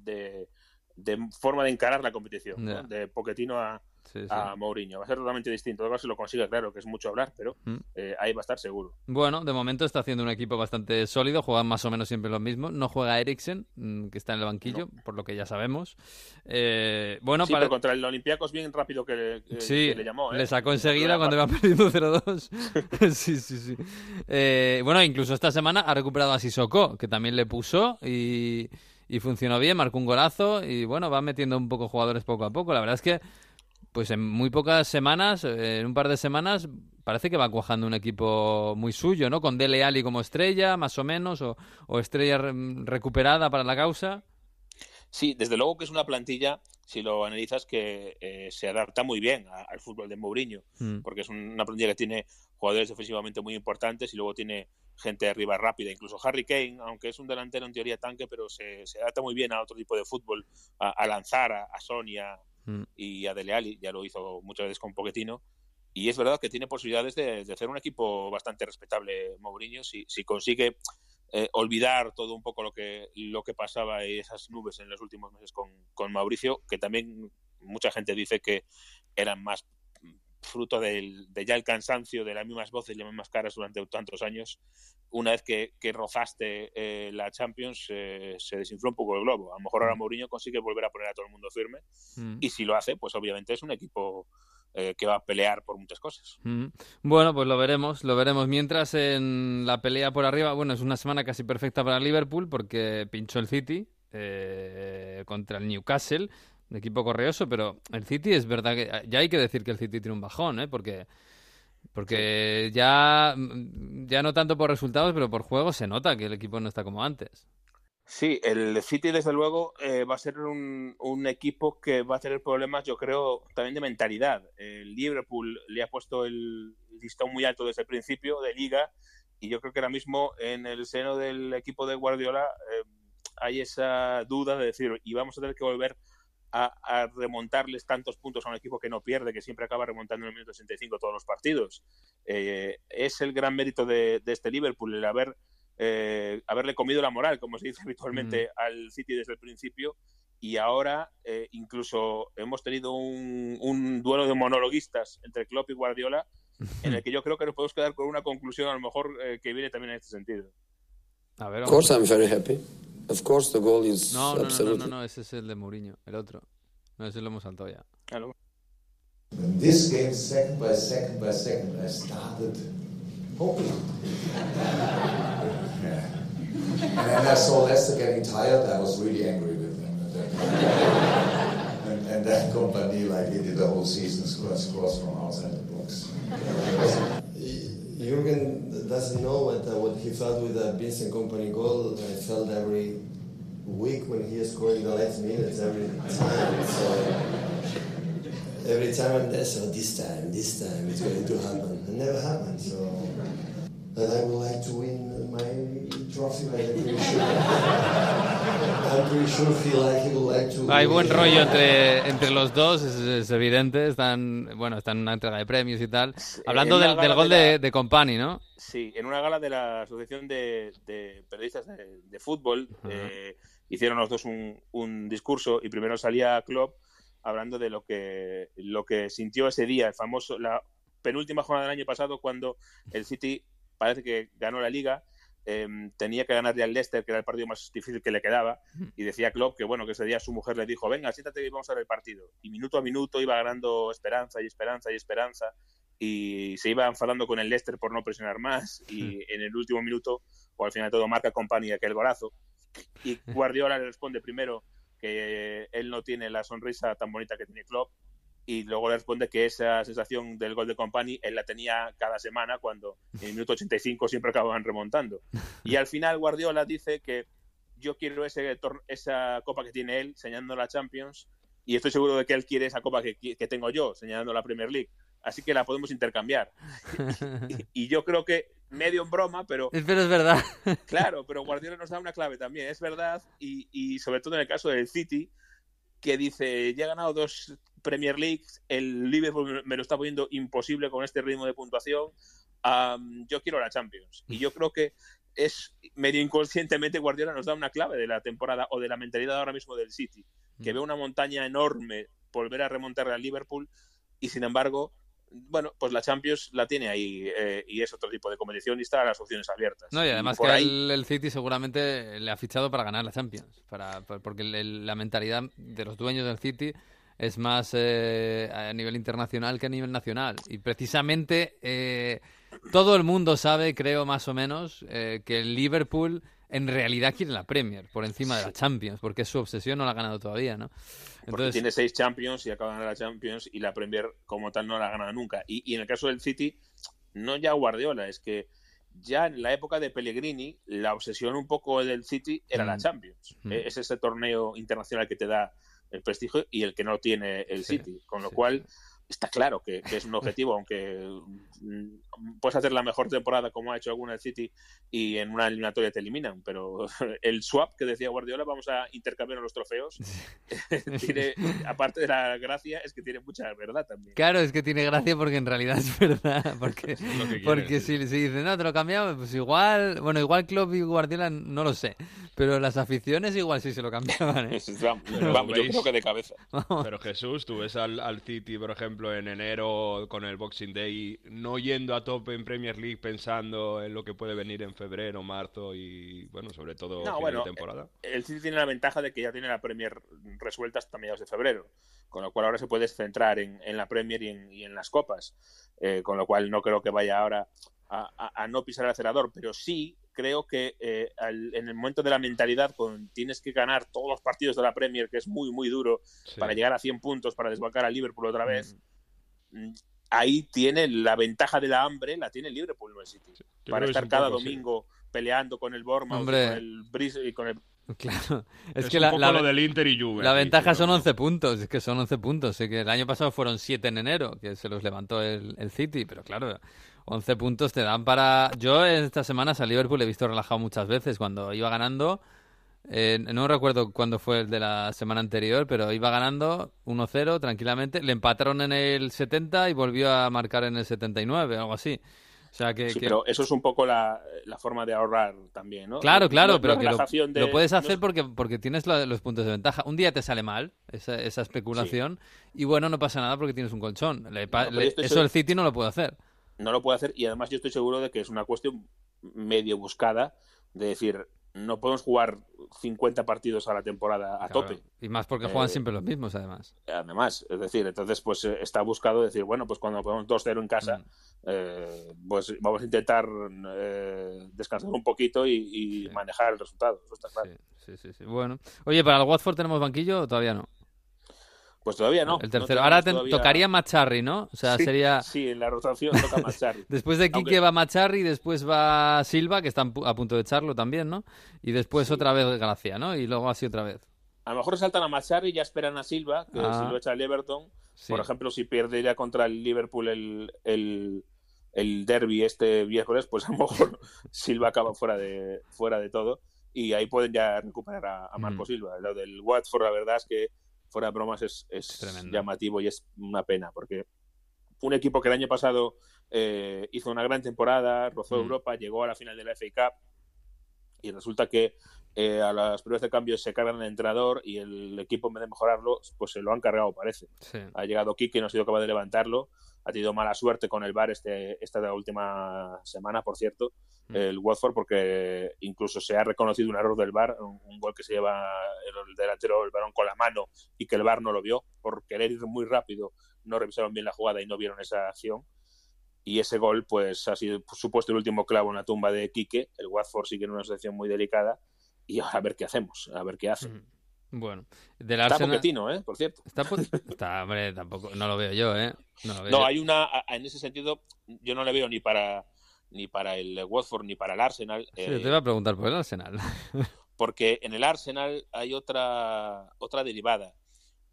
de, de forma de encarar la competición, de Pochettino a, Sí, sí. a Mourinho. Va a ser totalmente distinto. Luego se lo consigue, claro, que es mucho hablar, pero Mm. eh, ahí va a estar seguro. Bueno, de momento está haciendo un equipo bastante sólido, juegan más o menos siempre los mismos. No juega Eriksen, mm, que está en el banquillo, por lo que ya sabemos. Eh, bueno, sí, para... pero contra el Olympiacos bien rápido que le, que- que le llamó. ¿eh? le sacó enseguida cuando iba perdiendo 0-2. sí, sí, sí. Eh, bueno, incluso esta semana ha recuperado a Sissoko, que también le puso y, y funcionó bien, marcó un golazo y bueno, va metiendo un poco jugadores poco a poco. La verdad es que, pues en muy pocas semanas, eh, en un par de semanas, parece que va cuajando un equipo muy suyo, ¿no? Con Dele Alli como estrella, más o menos, o, estrella re- recuperada para la causa. Sí, desde luego que es una plantilla, si lo analizas, que eh, se adapta muy bien a- al fútbol de Mourinho, Mm. porque es un- una plantilla que tiene jugadores defensivamente muy importantes y luego tiene gente arriba rápida, incluso Harry Kane, aunque es un delantero en teoría tanque, pero se, se adapta muy bien a otro tipo de fútbol, a, a lanzar a, a Sonia Mm. y a Dele Alli, ya lo hizo muchas veces con Pochettino, y es verdad que tiene posibilidades de, de hacer un equipo bastante respetable Mourinho si, si consigue eh, olvidar todo un poco lo que lo que pasaba y esas nubes en los últimos meses con, con Mauricio, que también mucha gente dice que eran más fruto del, de ya el cansancio de las mismas voces y las mismas caras durante tantos años. Una vez que, que rozaste eh, la Champions, eh, se desinfló un poco el globo. A lo mejor ahora Mourinho consigue volver a poner a todo el mundo firme Mm. y si lo hace, pues obviamente es un equipo eh, que va a pelear por muchas cosas. Bueno, pues lo veremos, lo veremos. Mientras en la pelea por arriba, bueno, es una semana casi perfecta para Liverpool porque pinchó el City eh, contra el Newcastle. un equipo correoso, pero el City es verdad que ya hay que decir que el City tiene un bajón, ¿eh? Porque porque ya, ya no tanto por resultados, pero por juego se nota que el equipo no está como antes. Sí, el City desde luego eh, va a ser un, un, equipo que va a tener problemas, yo creo, también de mentalidad. El Liverpool le ha puesto el listón muy alto desde el principio de liga y yo creo que ahora mismo en el seno del equipo de Guardiola eh, hay esa duda de decir, y vamos a tener que volver a, remontarles tantos puntos a un equipo que no pierde, que siempre acaba remontando en el minuto 65 todos los partidos. Eh, es el gran mérito de este Liverpool, el haber eh, haberle comido la moral, como se dice habitualmente, mm. al City desde el principio. Y ahora eh, incluso hemos tenido un, un, duelo de monologuistas entre Klopp y Guardiola, en el que yo creo que nos podemos quedar con una conclusión a lo mejor eh, que viene también en este sentido. A ver, of course I'm very happy. Of course the goal is no, no, absolutely... no, no, no, ese es el de Mourinho, el otro. No, ese lo hemos saltado ya. Claro. In this game, second by second by second, I started hoping. And then I saw Lester getting tired. I was really angry with him. And and, then Company, like he did the whole season, scored scores from outside the box. Jürgen doesn't know what, uh, what he felt with the Vincent Company goal. I felt every week when he is scoring the last minutes, every time. So every time I'm there, so this time, this time it's going to happen. It never happened. So that I would like to win my trophy, but I'm pretty sure. I'm pretty sure feel like he would like to. Hay buen rollo entre, entre los dos, es, es, evidente. Están, bueno, están en una entrega de premios y tal. Hablando del, del, gol de, la... de, de, Company, ¿no? Sí, en una gala de la Asociación de, de Periodistas de, de Fútbol uh -huh. eh, hicieron los dos un, un discurso y primero salía Klopp hablando de lo que, lo que sintió ese día, el famoso, la penúltima jornada del año pasado, cuando el City parece que ganó la liga, eh, tenía que ganarle al Leicester, que era el partido más difícil que le quedaba, y decía Klopp que bueno, que ese día su mujer le dijo, venga, siéntate y vamos a ver el partido. Y minuto a minuto iba ganando esperanza y esperanza y esperanza, y se iba enfadando con el Leicester por no presionar más, y en el último minuto, o al final de todo, marca compañía aquel golazo. Y Guardiola le responde primero que él no tiene la sonrisa tan bonita que tiene Klopp y luego le responde que esa sensación del gol de Company él la tenía cada semana cuando en el minuto 85 siempre acababan remontando. Y al final Guardiola dice que yo quiero ese esa copa que tiene él, señalando la Champions, y estoy seguro de que él quiere esa copa que, que tengo yo, señalando la Premier League. Así que la podemos intercambiar. y, y yo creo que medio en broma, pero... Pero es verdad. Claro, pero Guardiola nos da una clave también, es verdad, y, y sobre todo en el caso del City, que dice, ya he ganado dos Premier League, el Liverpool me lo está poniendo imposible con este ritmo de puntuación, um, yo quiero la Champions. Y yo creo que es medio inconscientemente Guardiola nos da una clave de la temporada o de la mentalidad ahora mismo del City, que ve una montaña enorme volver a remontar al Liverpool y sin embargo bueno, pues la Champions la tiene ahí eh, y es otro tipo de competición y está a las opciones abiertas. No, y además y que ahí... el, el, City seguramente le ha fichado para ganar la Champions, para, porque el, la mentalidad de los dueños del City es más eh, a nivel internacional que a nivel nacional. Y precisamente eh, todo el mundo sabe, creo más o menos, eh, que el Liverpool en realidad quiere la Premier por encima de la Champions, porque es su obsesión, no la ha ganado todavía, ¿no? Entonces... Porque tiene seis Champions y acaba de ganar la Champions y la Premier como tal no la ha ganado nunca. Y, y en el caso del City, no ya Guardiola, es que ya en la época de Pellegrini, la obsesión un poco del City era mm. la Champions. Mm. Es ese torneo internacional que te da el prestigio y el que no tiene el sí, City. Con lo sí, cual, está claro que, que, es un objetivo, aunque mm, puedes hacer la mejor temporada como ha hecho alguna City y en una eliminatoria te eliminan, pero el swap que decía Guardiola, vamos a intercambiar los trofeos, tiene, aparte de la gracia, es que tiene mucha verdad también. Claro, es que tiene gracia porque en realidad es verdad, porque, es porque si, si dicen, no, te lo cambiamos, pues igual, bueno, igual Klopp y Guardiola no lo sé, pero las aficiones igual sí se lo cambiaban. ¿eh? Pero, vamos, yo creo que de cabeza. Pero Jesús, tú ves al, al City, por ejemplo, ejemplo, en enero con el Boxing Day, no yendo a tope en Premier League pensando en lo que puede venir en febrero, marzo y, bueno, sobre todo no, fin bueno, de temporada? El City tiene la ventaja de que ya tiene la Premier resuelta hasta mediados de febrero, con lo cual ahora se puede centrar en, en la Premier y en, y en las copas, eh, con lo cual no creo que vaya ahora a, no pisar el acelerador, pero sí creo que eh, en el momento de la mentalidad, con tienes que ganar todos los partidos de la Premier, que es muy, muy duro, para llegar a 100 puntos, para desbancar al Liverpool otra vez, mm. Ahí tiene la ventaja de la hambre, la tiene el Liverpool, no el City. para estar cada domingo peleando con el Bournemouth, con el Bris y con el Claro, es, que la, lo del Inter y Juve. La ventaja son 11 puntos, es que son 11 puntos. que el año pasado fueron 7 en enero, que se los levantó el, el City, pero claro, 11 puntos te dan para... Yo esta semana a Liverpool he visto relajado muchas veces cuando iba ganando. Eh, no recuerdo cuándo fue el de la semana anterior, pero iba ganando 1-0 tranquilamente. Le empataron en el 70 y volvió a marcar en el 79, algo así. O sea que, sí, pero eso es un poco la, forma de ahorrar también, ¿no? Claro, claro, pero que lo, puedes hacer porque, porque tienes los puntos de ventaja. Un día te sale mal esa, esa especulación y bueno, no pasa nada porque tienes un colchón. eso el City no lo puede hacer. No lo puede hacer y además yo estoy seguro de que es una cuestión medio buscada de decir, no podemos jugar 50 partidos a la temporada a tope. Y más porque juegan eh, siempre los mismos, además. Además, es decir, entonces pues eh, está buscado decir, bueno, pues cuando podemos 2-0 en casa, mm. eh, pues vamos a intentar descansar un poquito y, manejar el resultado. Eso está claro. Sí, sí, sí, Bueno. Oye, ¿para el Watford tenemos banquillo o todavía no? Pues todavía no. El tercero. Ahora tocaría Macharri, ¿no? O sea, sería. Sí, en la rotación toca Macharri. después de Quique va Macharri, después va Silva, que está a punto de echarlo también, ¿no? Y después otra vez Gracia, ¿no? Y luego así otra vez. A lo mejor saltan a Macharri y ya esperan a Silva, que ah. si lo echa el Everton. Por ejemplo, si pierde ya contra el Liverpool el, el, el derby este miércoles, pues a lo mejor Silva acaba fuera de, fuera de todo. Y ahí pueden ya recuperar a, a Marco mm. Silva. Lo del Watford, la verdad es que fuera de bromas, es, llamativo y es una pena, porque un equipo que el año pasado eh, hizo una gran temporada, rozó mm. Europa, llegó a la final de la FA Cup y resulta que eh, a las pruebas de cambio se cargan el entrenador y el equipo en vez de mejorarlo, pues se lo han cargado, parece. Ha llegado Kike, no ha sido capaz de levantarlo ha tenido mala suerte con el VAR este, esta última semana, por cierto, mm. el Watford, porque incluso se ha reconocido un error del VAR, un, gol que se lleva el delantero el balón con la mano y que el VAR no lo vio, por querer ir muy rápido, no revisaron bien la jugada y no vieron esa acción. Y ese gol, pues, ha sido supuesto el último clavo en la tumba de Quique. El Watford sigue en una situación muy delicada. Y a ver qué hacemos, a ver qué hace. Bueno, del está Arsenal... ¿eh? Por cierto. Está, hombre, tampoco, no lo veo yo, ¿eh? No, hay una, en ese sentido, yo no le veo ni para ni para el Watford ni para el Arsenal. Sí, te iba a preguntar por el Arsenal. porque en el Arsenal hay otra, otra derivada.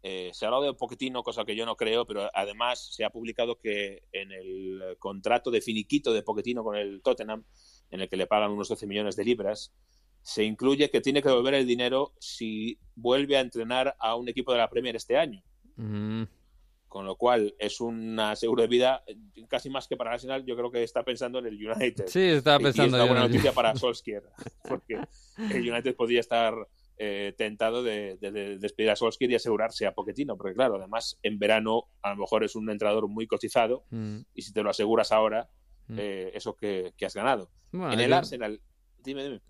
Eh, se ha hablado de Pochettino, cosa que yo no creo, pero además se ha publicado que en el contrato de finiquito de Pochettino con el Tottenham, en el que le pagan unos 12 millones de libras, se incluye que tiene que devolver el dinero si vuelve a entrenar a un equipo de la Premier este año. Mm. Con lo cual es una seguro de vida casi más que para Arsenal. Yo creo que está pensando en el United. Sí, estaba pensando. Y es una buena noticia para Solskjaer, porque el United podría estar eh, tentado de, despedir a Solskjaer y asegurarse a Pochettino, porque claro, además en verano a lo mejor es un entrenador muy cotizado mm. y si te lo aseguras ahora, mm. eh, eso que, has ganado. en el Arsenal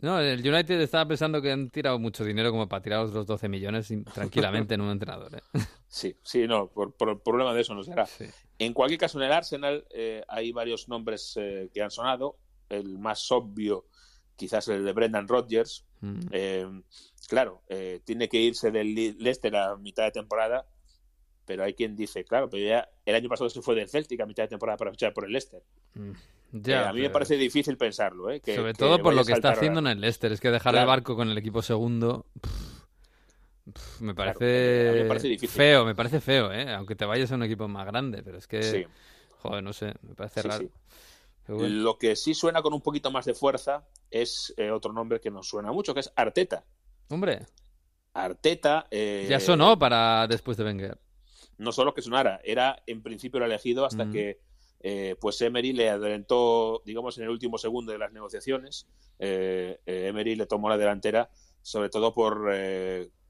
no, el United estaba pensando que han tirado mucho dinero como para tirar los 12 millones tranquilamente en un entrenador. ¿eh? Sí, sí, no, por, por, problema de eso no será. En cualquier caso, en el Arsenal eh, hay varios nombres eh, que han sonado. El más obvio, quizás el de Brendan Rodgers. Mm. claro, tiene que irse del Leicester a mitad de temporada, pero hay quien dice, claro, pero ya el año pasado se fue del Celtic a mitad de temporada para fichar por el Leicester. Mm. Eh, a mí me parece difícil pensarlo. ¿eh? Sobre todo por lo que está haciendo en el Leicester. Es que dejar el barco con el equipo segundo. me, parece feo, me parece feo, ¿eh? aunque te vayas a un equipo más grande, pero es que, joder, no sé, me parece raro. Lo que sí suena con un poquito más de fuerza es eh, otro nombre que nos suena mucho, que es Arteta. Hombre. Arteta. ya sonó para después de Wenger. No solo que sonara, era en principio el elegido hasta mm. que eh, pues Emery le adelantó, digamos, en el último segundo de las negociaciones. Eh, eh, Emery le tomó la delantera, sobre todo por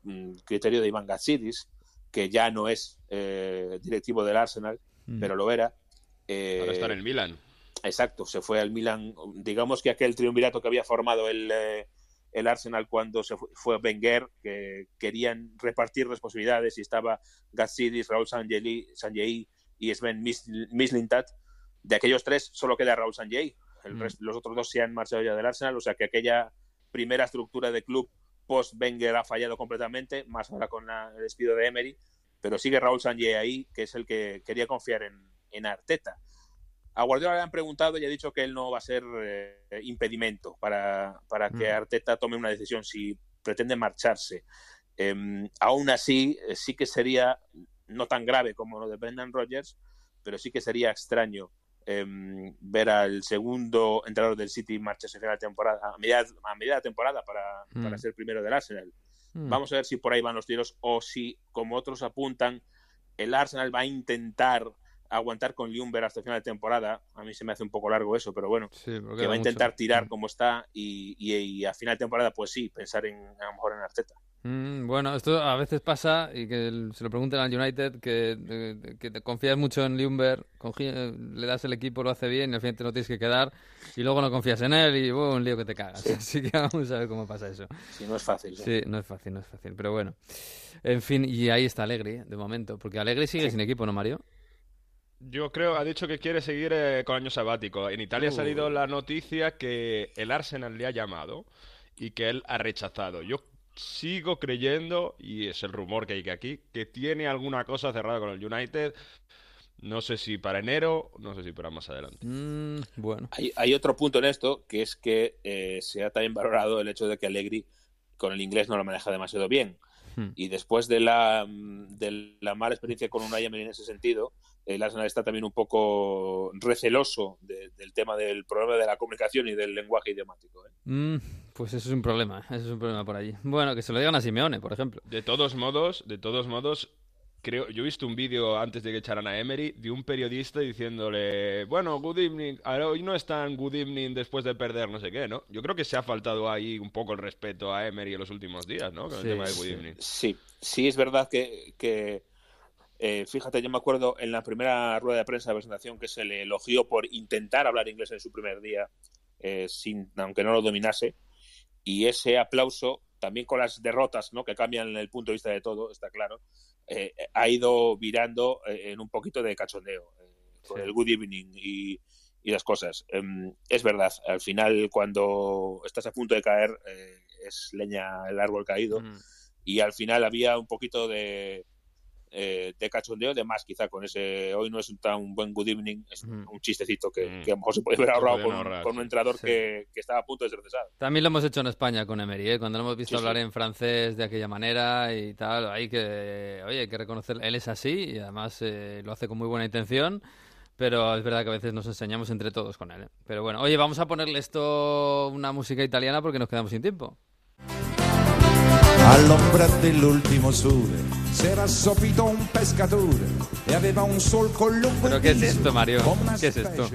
mm, criterio de Iván Gatsidis, que ya no es directivo del Arsenal, mm. pero lo era. Ahora está en el Milan. Exacto, se fue al Milan. Digamos que aquel triunvirato que había formado el, el Arsenal cuando se fue, Wenger, que querían repartir responsabilidades y estaba Gatsidis, Raúl Sanjei y Sven Mislintat, de aquellos tres solo queda Raúl Sanjay, El Mm. resto- los otros dos se han marchado ya del Arsenal, o sea que aquella primera estructura de club post-Wenger ha fallado completamente, más ahora con la- el despido de Emery, pero sigue Raúl Sanjay ahí, que es el que quería confiar en, en Arteta. A Guardiola le han preguntado y ha dicho que él no va a ser eh, impedimento para, para que Mm. Arteta tome una decisión si pretende marcharse. Em, aún así, eh, sí que sería no tan grave como lo de Brendan Rodgers, pero sí que sería extraño em, ver al segundo entrenador del City marcharse final de temporada, a mitad, a de temporada para, Mm. para ser primero del Arsenal. Mm. Vamos a ver si por ahí van los tiros o si, como otros apuntan, el Arsenal va a intentar aguantar con Ljungberg hasta final de temporada. A mí se me hace un poco largo eso, pero bueno, Sí, que va a intentar mucho. tirar como está y, y- y a final de temporada, pues sí, pensar en a lo mejor en Arteta. Mm, bueno, esto a veces pasa y que el- se lo pregunten al United que, de- que te confías mucho en confi- eh, le das el equipo, lo hace bien y al final te lo tienes que quedar y luego no confías en él y bueno, un lío que te cagas. Así que vamos a ver cómo pasa eso. Si no es fácil. sí. Sí, no es fácil, no es fácil, pero bueno. En fin, y ahí está Alegri, eh, de momento, porque Alegri sigue sin equipo, ¿no, Mario? Yo creo, ha dicho que quiere seguir eh, con año sabático. En Italia ha salido la noticia que el Arsenal le ha llamado y que él ha rechazado. Yo sigo creyendo, y es el rumor que hay que aquí, que tiene alguna cosa cerrada con el United. No sé si para enero, no sé si para más adelante. Mm, bueno. Hay, hay otro punto en esto, que es que eh, se ha también valorado el hecho de que Allegri con el inglés no lo maneja demasiado bien. Hmm. Y después de la, mm, de la mala experiencia con Unai Emery en ese sentido, el Arsenal está también un poco receloso de- del tema del problema de la comunicación y del lenguaje idiomático. ¿eh? Mm, pues eso es un problema, eso es un problema por allí. Bueno, que se lo digan a Simeone, por ejemplo. De todos modos, de todos modos, creo, yo he visto un vídeo antes de que echaran a Emery de un periodista diciéndole, bueno, good evening, ahora hoy no es tan good evening después de perder no sé qué, ¿no? Yo creo que se ha faltado ahí un poco el respeto a Emery en los últimos días, ¿no? Con Sí, el tema de good sí. evening. Sí, sí es verdad que, que, eh, fíjate, yo me acuerdo en la primera rueda de prensa de presentación que se le elogió por intentar hablar inglés en su primer día, eh, sin, aunque no lo dominase, y ese aplauso, también con las derrotas, ¿no? que cambian el punto de vista de todo, está claro, eh, ha ido virando en un poquito de cachondeo, con Sí. el good evening y, y las cosas. Em, es verdad, al final cuando estás a punto de caer, es leña el árbol caído Mm. y al final había un poquito de, eh, de cachondeo de más quizá con ese hoy no es un tan buen good evening es Ujú. un chistecito que, Mm. que a lo mejor se puede haber ahorrado con, ahorrar, con un entrenador Sí. que, que estaba a punto de ser cesado También lo hemos hecho en España con Emery, ¿eh? cuando lo hemos visto Sí, sí. hablar en francés de aquella manera y tal. Hay que, oye, hay que reconocer, él es así y además eh, lo hace con muy buena intención. Pero es verdad que a veces nos enseñamos entre todos con él. ¿eh? Pero bueno, oye, vamos a ponerle esto una música italiana porque nos quedamos sin tiempo. All'ombra dell'ultimo sole s'era assopito un pescatore e aveva un solco lungo ¿Pero qué es esto, Mario? ¿Qué es esto?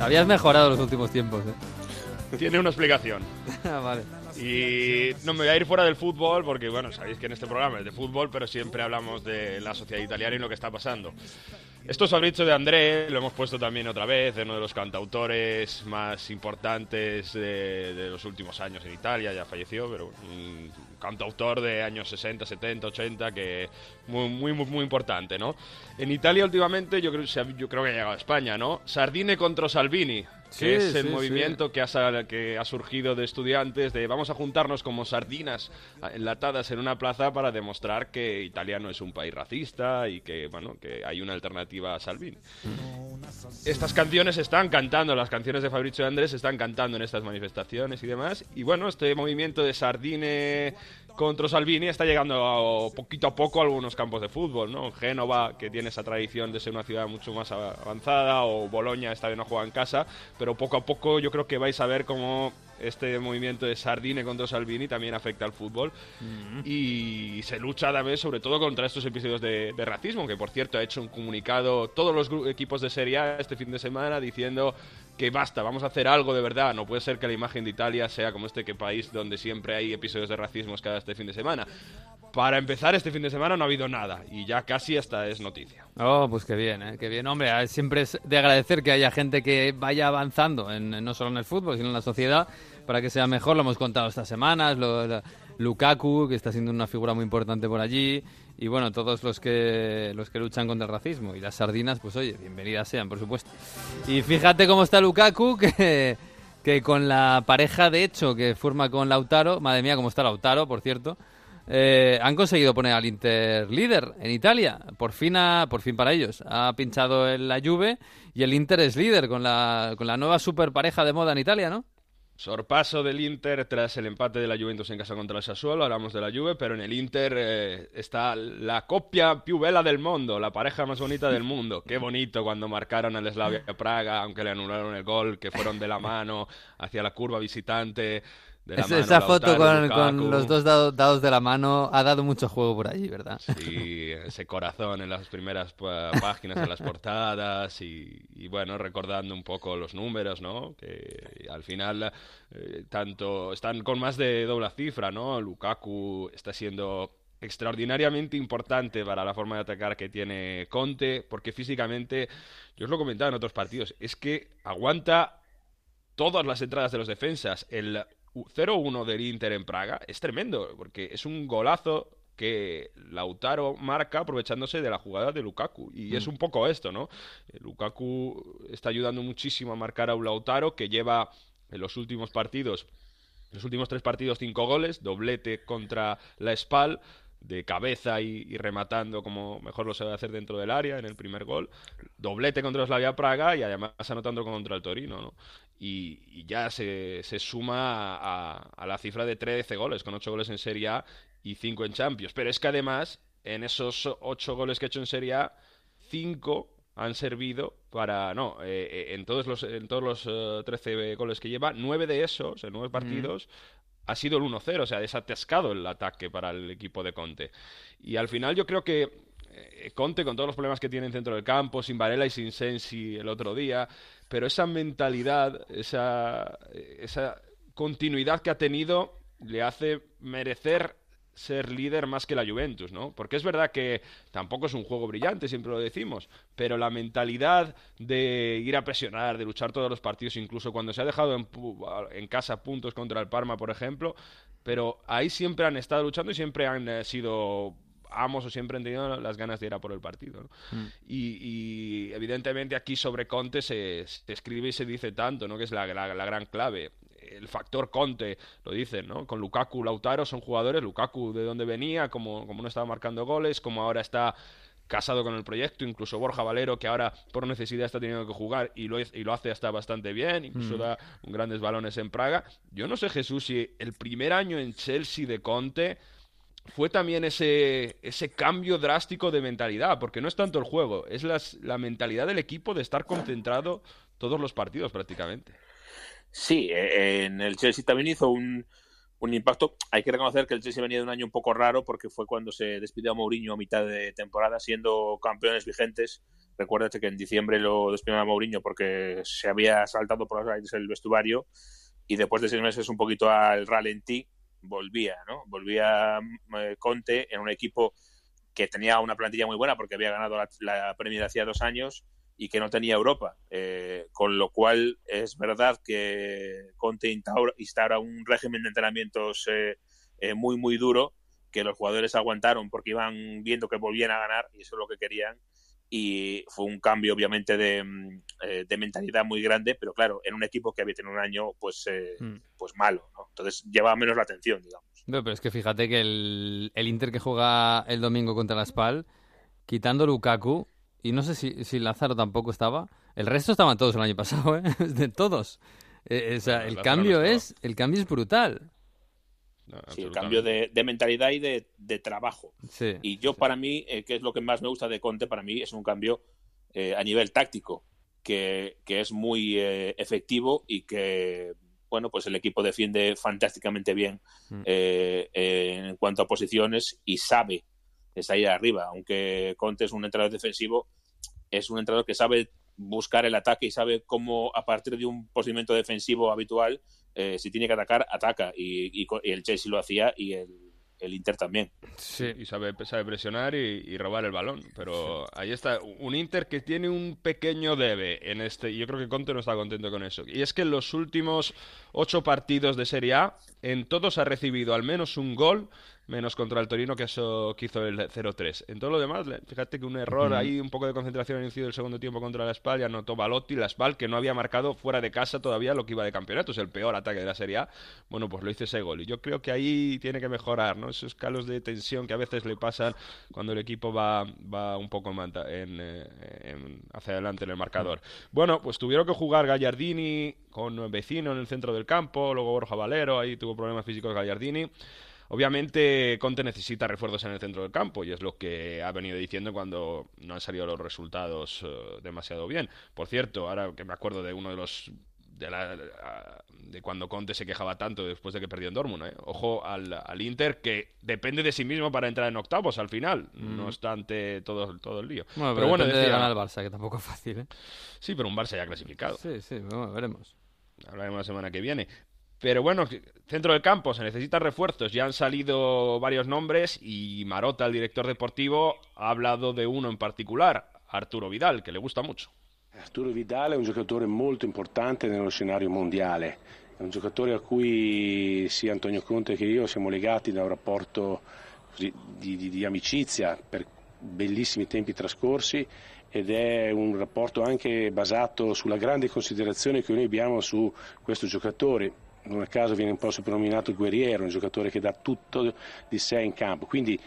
Habías mejorado los últimos tiempos. ¿eh? Tiene una explicación. Ah, vale. Y no me voy a ir fuera del fútbol porque, bueno, sabéis que en este programa es de fútbol, pero siempre hablamos de la sociedad italiana y lo que está pasando. Esto es Fabrizio de André, lo hemos puesto también otra vez, es uno de los cantautores más importantes de, de los últimos años en Italia, ya falleció, pero un cantautor de años 60, 70, 80, que muy, muy, muy, muy importante, ¿no? En Italia últimamente yo creo, yo creo que ha llegado a España, ¿no? Sardine contra Salvini, Sí, que es el sí, movimiento que ha, que ha surgido de estudiantes de vamos a juntarnos como sardinas enlatadas en una plaza para demostrar que Italia no es un país racista y que bueno que hay una alternativa a Salvini. Estas canciones están cantando, las canciones de Fabrizio de Andrés están cantando en estas manifestaciones y demás. Y bueno, este movimiento de Sardine contra Salvini está llegando a- poquito a poco a algunos campos de fútbol, ¿no? Génova, que tiene esa tradición de ser una ciudad mucho más avanzada, o Boloña, esta vez no juega en casa, pero poco a poco yo creo que vais a ver cómo este movimiento de Sardine contra Salvini también afecta al fútbol y se lucha también sobre todo contra estos episodios de, de racismo, que por cierto ha hecho un comunicado todos los equipos de Serie A este fin de semana diciendo que basta, vamos a hacer algo de verdad, no puede ser que la imagen de Italia sea como este que país donde siempre hay episodios de racismo cada este fin de semana. Para empezar, este fin de semana no ha habido nada y ya casi hasta es noticia. Oh, pues qué bien, ¿eh? qué bien. Hombre, a- siempre es de agradecer que haya gente que vaya avanzando, en, no solo en el fútbol, sino en la sociedad, para que sea mejor. Lo hemos contado estas semanas, lo- la- Lukaku, que está siendo una figura muy importante por allí, y bueno, todos los que los que luchan contra el racismo y las sardinas, pues oye, bienvenidas sean, por supuesto. Y fíjate cómo está Lukaku, que, que con la pareja de hecho que forma con Lautaro, madre mía, cómo está Lautaro, por cierto, eh, han conseguido poner al Inter líder en Italia. Por fin, ha, por fin para ellos. Ha pinchado en la Juve y el Inter es líder con la, con la nueva super pareja de moda en Italia, ¿no? Sorpaso del Inter tras el empate de la Juventus en casa contra el Sassuolo, hablamos de la Juve, pero en el Inter eh, está la copia più bella del mundo, la pareja más bonita del mundo. Qué bonito cuando marcaron al Slavia Praga, aunque le anularon el gol, que fueron de la mano hacia la curva visitante esa foto con, los dos dados de la mano ha dado mucho juego por allí, ¿verdad? Sí, ese corazón en las primeras páginas, en las portadas y, bueno, recordando un poco los números, ¿no? Que al final eh, tanto están con más de doble cifra, ¿no? Lukaku está siendo extraordinariamente importante para la forma de atacar que tiene Conte, porque físicamente, yo os lo comentaba en otros partidos, es que aguanta todas las entradas de los defensas. El 0-1 del Inter en Praga es tremendo, porque es un golazo que Lautaro marca aprovechándose de la jugada de Lukaku. Y es mm. un poco esto, ¿no? Eh, Lukaku está ayudando muchísimo a marcar a un Lautaro que lleva en los últimos partidos, los últimos tres partidos, cinco goles, doblete contra la Spal de cabeza y, rematando como mejor lo sabe hacer dentro del área en el primer gol. Doblete contra Slavia Praga y además anotando contra el Torino, ¿no? Y, ya se, se suma a, la cifra de 13 goles, con 8 goles en Serie A y 5 en Champions. Pero es que además, en esos 8 goles que ha hecho en Serie A, 5 han servido para no eh, eh, en todos los en todos los 13 eh, goles que lleva 9 de esos en 9 partidos ha sido el 1-0, o sea, desatascado el ataque para el equipo de Conte. Y al final yo creo que eh, Conte, con todos los problemas que tiene en centro del campo, sin Varela y sin Sensi el otro día, pero esa mentalidad, esa, continuidad que ha tenido, le hace merecer ser líder más que la Juventus, ¿no? Porque es verdad que tampoco es un juego brillante, siempre lo decimos, pero la mentalidad de ir a presionar, de luchar todos los partidos, incluso cuando se ha dejado en, casa puntos contra el Parma, por ejemplo, pero ahí siempre han estado luchando y siempre han eh, sido amos o siempre han tenido las ganas de ir a por el partido. Mm. Y, evidentemente aquí sobre Conte se, escribe y se dice tanto, ¿no? Que es la, la gran clave el factor Conte, lo dicen, ¿no? Con Lukaku, Lautaro son jugadores, Lukaku de dónde venía, como, como no estaba marcando goles, como ahora está casado con el proyecto, incluso Borja Valero, que ahora por necesidad está teniendo que jugar y lo, y lo hace hasta bastante bien, incluso mm. da grandes balones en Praga. Yo no sé, Jesús, si el primer año en Chelsea de Conte fue también ese, ese cambio drástico de mentalidad, porque no es tanto el juego, es la mentalidad del equipo de estar concentrado todos los partidos prácticamente. Sí, e, en el Chelsea también hizo un, un, impacto. Hay que reconocer que el Chelsea venía de un año un poco raro porque fue cuando se despidió a Mourinho a mitad de temporada, siendo campeones vigentes. Recuérdate que en diciembre lo despidieron a Mourinho porque se había saltado por las el vestuario y después de seis meses un poquito al ralentí volvía, ¿no? Volvía eh, Conte en un equipo que tenía una plantilla muy buena porque había ganado la, la Premier hacía dos años y que no tenía Europa. Eh, con lo cual es verdad que Conte instaura, un régimen de entrenamientos eh, eh, muy, muy duro que los jugadores aguantaron porque iban viendo que volvían a ganar y eso es lo que querían. Y fue un cambio, obviamente, de, mm, de mentalidad muy grande, pero claro, en un equipo que había tenido un año pues, mm. pues malo. ¿no? Entonces lleva menos la atención, digamos. No, pero es que fíjate que el, el Inter que juega el domingo contra la Spal, quitando Lukaku, y no sé si, si Lázaro tampoco estaba. El resto estaban todos el año pasado, ¿eh? De todos. Eh, o sea, el cambio es el cambio es brutal. Sí, el cambio de, mentalidad y de, trabajo. y yo para mí, eh, que es lo que más me gusta de Conte, para mí es un cambio eh, a nivel táctico, que, que es muy efectivo y que, bueno, pues el equipo defiende fantásticamente bien mm. en cuanto a posiciones y sabe es ahí arriba. Aunque Conte es un entrenador defensivo, es un entrenador que sabe buscar el ataque y sabe cómo a partir de un procedimiento defensivo habitual, eh, si tiene que atacar, ataca. Y, el Chelsea lo hacía y el, el Inter también. Sí. Y sabe, sabe presionar y, robar el balón. Pero ahí está, un Inter que tiene un pequeño debe en este. Y yo creo que Conte no está contento con eso. Y es que en los últimos ocho partidos de Serie A, en todos ha recibido al menos un gol menos contra el Torino que eso que hizo el 0-3. En todo lo demás, fíjate que un error ahí, un poco de concentración en el inicio del segundo tiempo contra la Spal, ya notó Balotti, la Spal que no había marcado fuera de casa todavía lo que iba de campeonato, es el peor ataque de la Serie A. Bueno, pues lo hizo ese gol y yo creo que ahí tiene que mejorar, ¿no? Esos calos de tensión que a veces le pasan cuando el equipo va, va un poco en, en, hacia adelante en el marcador. Bueno, pues tuvieron que jugar Gallardini con vecino en el centro del campo, luego Borja Valero, ahí tuvo problemas físicos Gallardini. Obviamente Conte necesita refuerzos en el centro del campo y es lo que ha venido diciendo cuando no han salido los resultados eh, demasiado bien. Por cierto, ahora que me acuerdo de uno de los de, la, de, cuando Conte se quejaba tanto después de que perdió en Dortmund. ¿eh? Ojo al, Inter que depende de sí mismo para entrar en octavos al final, mm. no obstante todo, todo el lío. pero, bueno, decía, de ganar al Barça, que tampoco es fácil. ¿eh? Sí, pero un Barça ya clasificado. Sí, sí, veremos. Hablaremos la semana que viene. Pero bueno, centro del campo se necesitan refuerzos. Ya han salido varios nombres y Marota, el director deportivo, ha hablado de uno en particular, Arturo Vidal, que le gusta mucho. Arturo Vidal è un giocatore molto importante nello scenario mondiale, è un giocatore a cui sia Antonio Conte che io siamo legati da un rapporto di, di, di amicizia per bellissimi tempi trascorsi ed è un rapporto anche basato sulla grande considerazione che noi abbiamo su questo giocatore non a caso viene un po' soprannominato guerriero, un giocatore che dà tutto di sé in campo, quindi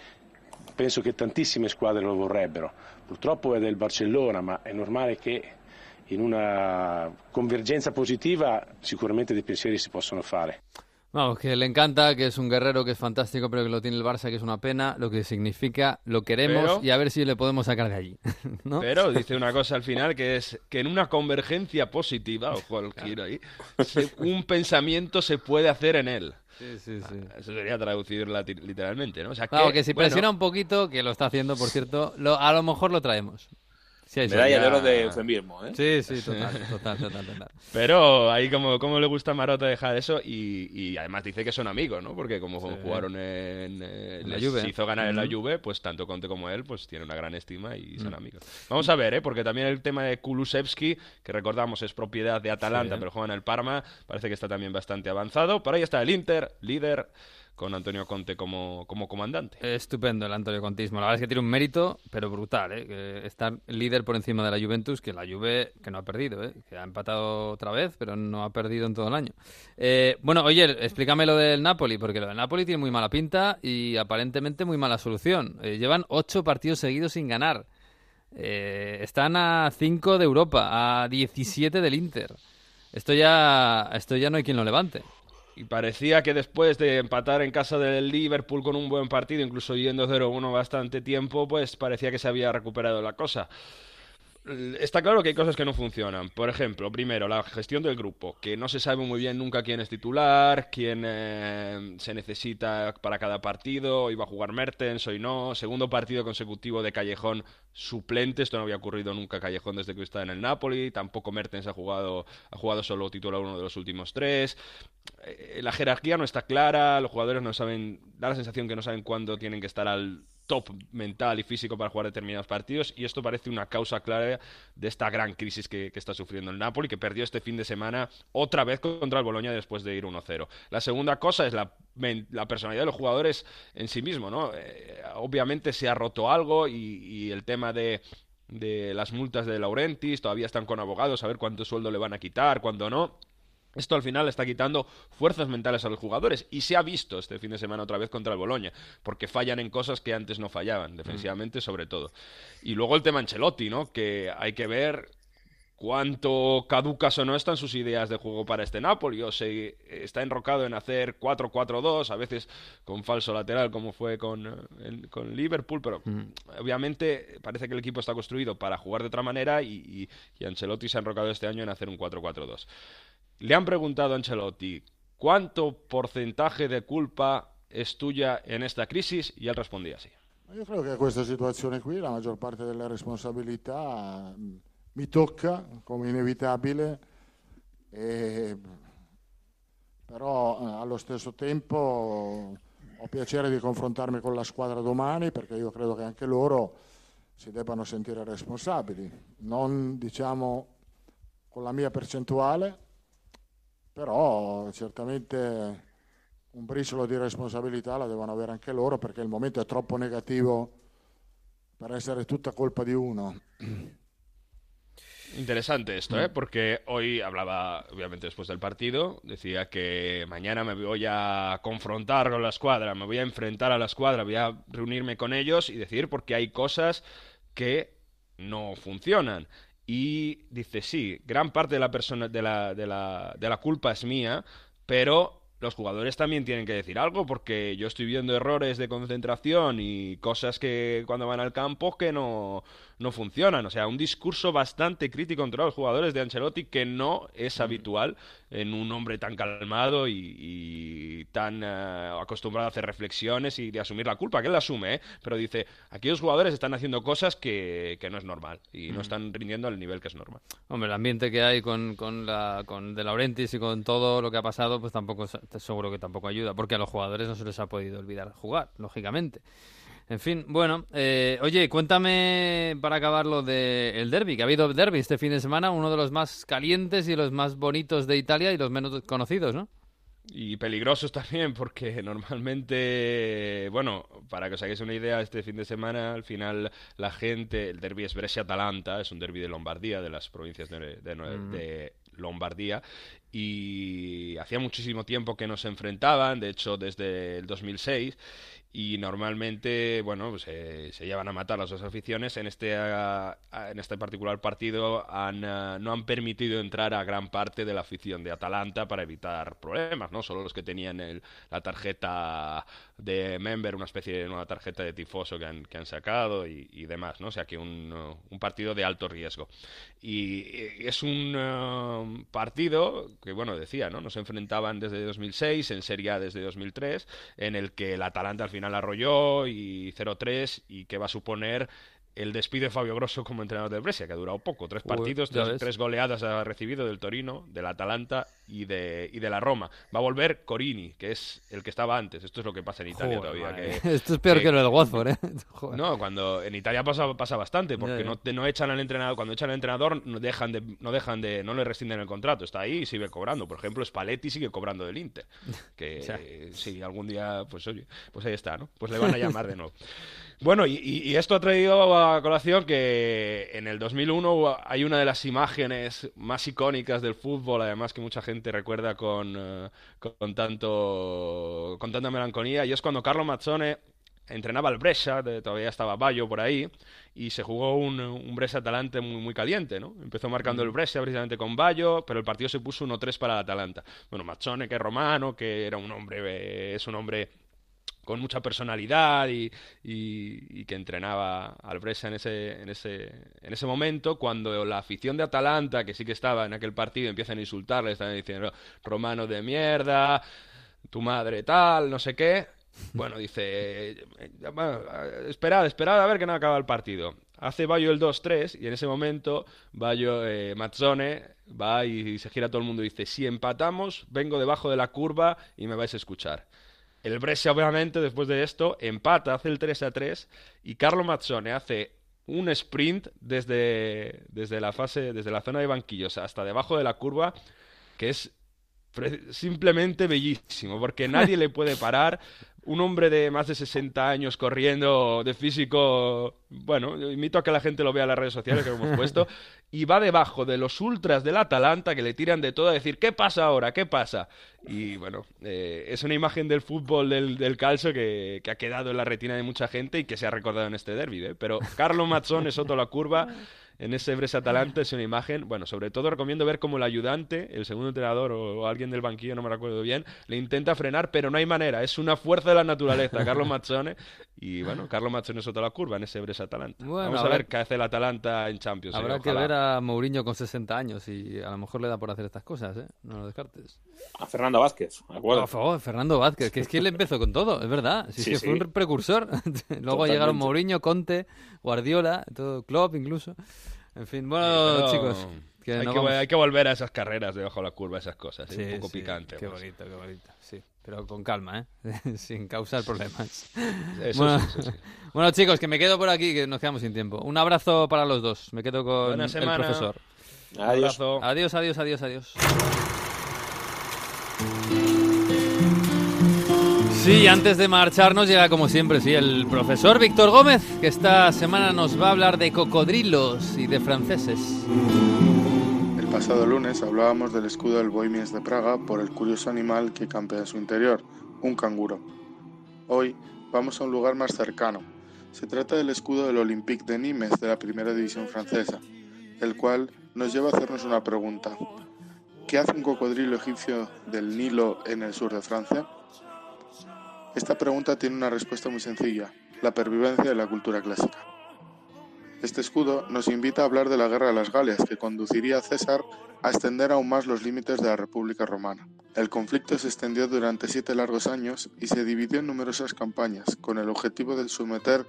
penso che tantissime squadre lo vorrebbero. Purtroppo è del Barcellona, ma è normale che in una convergenza positiva sicuramente dei pensieri si possono fare. Vamos, que le encanta, que es un guerrero, que es fantástico, pero que lo tiene el Barça, que es una pena, lo que significa, lo queremos y a ver si le podemos sacar de allí. Pero dice una cosa al final, que es que en una convergencia positiva, ojo al giro ahí, un pensamiento se puede hacer en él. Sí, sí, sí. Ah, eso sería traducirla literalmente, ¿no? O sea, que, si presiona un poquito, que lo está haciendo, por cierto, a lo mejor lo traemos. Sí, Medalla de oro de eufemismo, ¿eh? Sí, sí, total, total, total, Pero ahí como, como le gusta a Marota dejar eso y, y, además dice que son amigos, ¿no? Porque como jugaron en, la Juve. Se hizo ganar en la Juve, pues tanto Conte como él, pues tiene una gran estima y son amigos. Vamos a ver, ¿eh? Porque también el tema de Kulusevski, que recordamos es propiedad de Atalanta, pero juega en el Parma, parece que está también bastante avanzado. Por ahí está el Inter, líder con Antonio Conte como, como comandante. Estupendo el Antonio Contismo. La verdad es que tiene un mérito, pero brutal, ¿eh? estar líder por encima de la Juventus, que la Juve que no ha perdido, ¿eh? que ha empatado otra vez, pero no ha perdido en todo el año. Eh, bueno, oye, explícame lo del Napoli, porque lo del Napoli tiene muy mala pinta y aparentemente muy mala solución. Eh, llevan ocho partidos seguidos sin ganar. están a cinco de Europa, a 17 del Inter. Esto ya, esto ya no hay quien lo levante y parecía que después de empatar en casa del Liverpool con un buen partido, incluso yendo 0-1 bastante tiempo, pues parecía que se había recuperado la cosa. Está claro que hay cosas que no funcionan. Por ejemplo, primero, la gestión del grupo, que no se sabe muy bien nunca quién es titular, quién eh, se necesita para cada partido, va a jugar Mertens, hoy no. Segundo partido consecutivo de Callejón suplente, esto no había ocurrido nunca Callejón desde que está en el Napoli, tampoco Mertens ha jugado, ha jugado solo titular uno de los últimos tres. Eh, la jerarquía no está clara, los jugadores no saben, da la sensación que no saben cuándo tienen que estar al top mental y físico para jugar determinados partidos y esto parece una causa clara de esta gran crisis que, está sufriendo el Napoli que perdió este fin de semana otra vez contra el Boloña después de ir 1-0. La segunda cosa es la, personalidad de los jugadores en sí mismo, ¿no? Eh, obviamente se ha roto algo y, el tema de de las multas de Laurentis, todavía están con abogados a ver cuánto sueldo le van a quitar, cuándo no. Esto al final está quitando fuerzas mentales a los jugadores y se ha visto este fin de semana otra vez contra el Boloña, porque fallan en cosas que antes no fallaban, defensivamente sobre todo. Y luego el tema Ancelotti, ¿no? Que hay que ver cuánto caducas o no están sus ideas de juego para este Napoli, o se está enrocado en hacer 4-4-2, a veces con falso lateral como fue con, eh, con Liverpool, pero obviamente parece que el equipo está construido para jugar de otra manera y, y Ancelotti se ha enrocado este año en hacer un 4-4-2. Le han preguntado a Ancelotti cuánto porcentaje de culpa es tuya en esta crisis y él respondía así. Io credo che questa situazione qui la maggior parte della responsabilità mm, mi tocca come inevitabile, e, però eh, allo stesso tempo ho piacere di confrontarmi con la squadra domani perché io credo che anche loro si debbano sentire responsabili, non diciamo con la mia percentuale, però certamente un briciolo di responsabilità la devono avere anche loro perché il momento è troppo negativo per essere tutta colpa di uno. Interesante esto, ¿eh? Porque hoy hablaba, obviamente después del partido, decía que mañana me voy a confrontar con la escuadra, me voy a enfrentar a la escuadra, voy a reunirme con ellos y decir porque hay cosas que no funcionan. Y dice, sí, gran parte de la, persona, de la, de la, de la culpa es mía, pero los jugadores también tienen que decir algo porque yo estoy viendo errores de concentración y cosas que cuando van al campo que no, no funcionan. O sea, un discurso bastante crítico contra los jugadores de Ancelotti que no es habitual en un hombre tan calmado y, y tan eh, acostumbrado a hacer reflexiones y de asumir la culpa, que él la asume, ¿eh? pero dice, aquí los jugadores están haciendo cosas que, que no es normal y no están rindiendo al nivel que es normal. Hombre, el ambiente que hay con, con, la, con De Laurentiis y con todo lo que ha pasado, pues tampoco, seguro que tampoco ayuda, porque a los jugadores no se les ha podido olvidar jugar, lógicamente. En fin, bueno, eh, oye, cuéntame para acabar lo del derby, que ha habido derby este fin de semana, uno de los más calientes y los más bonitos de Italia y los menos conocidos, ¿no? Y peligrosos también, porque normalmente, bueno, para que os hagáis una idea, este fin de semana, al final, la gente, el derby es Brescia-Atalanta, es un derby de Lombardía, de las provincias de, de- Mm. de Lombardía, y hacía muchísimo tiempo que no se enfrentaban, de hecho, desde el 2006, y normalmente, bueno, pues, eh, se llevan a matar las dos aficiones. En este, ah, en este particular partido han, ah, no han permitido entrar a gran parte de la afición de Atalanta para evitar problemas, ¿no? Solo los que tenían el- la tarjeta de member, una especie de nueva tarjeta de tifoso que han, que han sacado y, demás, ¿no? O sea que un, uh, un partido de alto riesgo. Y, y es un uh, partido que, bueno, decía, ¿no? Nos enfrentaban desde 2006, en Serie A desde 2003, en el que el Atalanta al final arrolló y 0-3 y que va a suponer el despido de Fabio Grosso como entrenador del Brescia, que ha durado poco, tres partidos, tres, tres goleadas ha recibido del Torino, del Atalanta y de, y de la Roma. Va a volver Corini, que es el que estaba antes. Esto es lo que pasa en Italia Joder, todavía. que-. Esto es peor que lo del Watford, ¿eh? Joder. no, cuando en Italia pasa, pasa bastante, porque. No, te- no echan al entrenador, cuando echan al entrenador no dejan de, no dejan de, no le rescinden el contrato, está ahí y sigue cobrando. Por ejemplo, Spalletti sigue cobrando del Inter. Que Ya. eh, sí, algún día, pues oye, pues ahí está, ¿no? Pues le van a llamar de nuevo. Bueno, y, y- esto ha traído a colación que en el 2001 hubo- hay una de las imágenes más icónicas del fútbol, además que mucha gente recuerda con, eh, con tanto con tanta melancolía, y es cuando Carlo Mazzone entrenaba al Brescia, todavía estaba Bayo por ahí, y se jugó un, un Brescia-Atalante muy, muy caliente, ¿no? Empezó marcando el Brescia precisamente con Bayo, pero el partido se puso 1-3 para el Atalanta. Bueno, Mazzone, que es romano, que era un hombre, es un hombre con mucha personalidad y, y- y que entrenaba al Brescia en ese, en, ese, en ese momento, cuando la afición de Atalanta, que sí que estaba en aquel partido, empiezan a insultarle, están diciendo, romano de mierda, tu madre tal, no sé qué. Bueno, dice, eh, esperad, esperad a ver que no acaba el partido. Hace Bayo el 2-3 y en ese momento Bayo, eh, Mazzone va y se gira todo el mundo y dice, si empatamos, vengo debajo de la curva y me vais a escuchar. El Brescia, obviamente, después de esto, empata, hace el 3 a 3 y Carlo Mazzone hace un sprint desde, desde la fase, desde la zona de banquillos hasta debajo de la curva, que es simplemente bellísimo, porque nadie le puede parar. Un hombre de más de 60 años corriendo de físico, bueno, yo invito a que la gente lo vea en las redes sociales que lo hemos puesto, y va debajo de los ultras del Atalanta que le tiran de todo a decir, ¿qué pasa ahora? ¿Qué pasa? Y bueno, eh, es una imagen del fútbol del, del calcio que, que ha quedado en la retina de mucha gente y que se ha recordado en este derby. ¿eh? Pero Carlo Mazzone sotto la curva en ese Brescia Atalanta es una imagen, bueno, sobre todo recomiendo ver cómo el ayudante, el segundo entrenador o, o alguien del banquillo, no me recuerdo bien, le intenta frenar, pero no hay manera, es una fuerza de la naturaleza, Carlo Mazzone, y bueno, Carlo Mazzone sotto la curva en ese Brescia Atalanta. Bueno, Vamos a ver qué hace el Atalanta en Champions. eh, Habrá que ojalá. ver a Mourinho con 60 años y a lo mejor le da por hacer estas cosas, ¿eh? No lo descartes. A Fernando Vázquez, ¿de acuerdo? Por favor, Fernando Vázquez, que es que él empezó con todo, es verdad. Sí, Sí, es que fue un precursor. Luego Totalmente. llegaron Mourinho, Conte, Guardiola, todo, Klopp incluso. En fin, bueno, Pero- chicos, Que hay, no que, vamos- hay que volver a esas carreras debajo de la curva, esas cosas. ¿eh? Un poco sí, picante. Qué pues. bonito, qué bonito. Sí, pero con calma, ¿eh? Sin causar problemas. Eso bueno, sí, eso sí. bueno, chicos, que me quedo por aquí, que nos quedamos sin tiempo. Un abrazo para los dos. Me quedo con el semana. profesor. Adiós. Abrazo. Adiós, adiós, adiós, adiós. Sí, antes de marcharnos llega como siempre, sí, el profesor Víctor Gómez, que esta semana nos va a hablar de cocodrilos y de franceses. El pasado lunes hablábamos del escudo del Bohemians de Praga por el curioso animal que campea en su interior, un canguro. Hoy vamos a un lugar más cercano. Se trata del escudo del Olympique de Nimes de la primera división francesa, el cual nos lleva a hacernos una pregunta. ¿Qué hace un cocodrilo egipcio del Nilo en el sur de Francia? Esta pregunta tiene una respuesta muy sencilla, la pervivencia de la cultura clásica. Este escudo nos invita a hablar de la guerra de las Galias, que conduciría a César a extender aún más los límites de la República Romana. El conflicto se extendió durante siete largos años y se dividió en numerosas campañas, con el objetivo de someter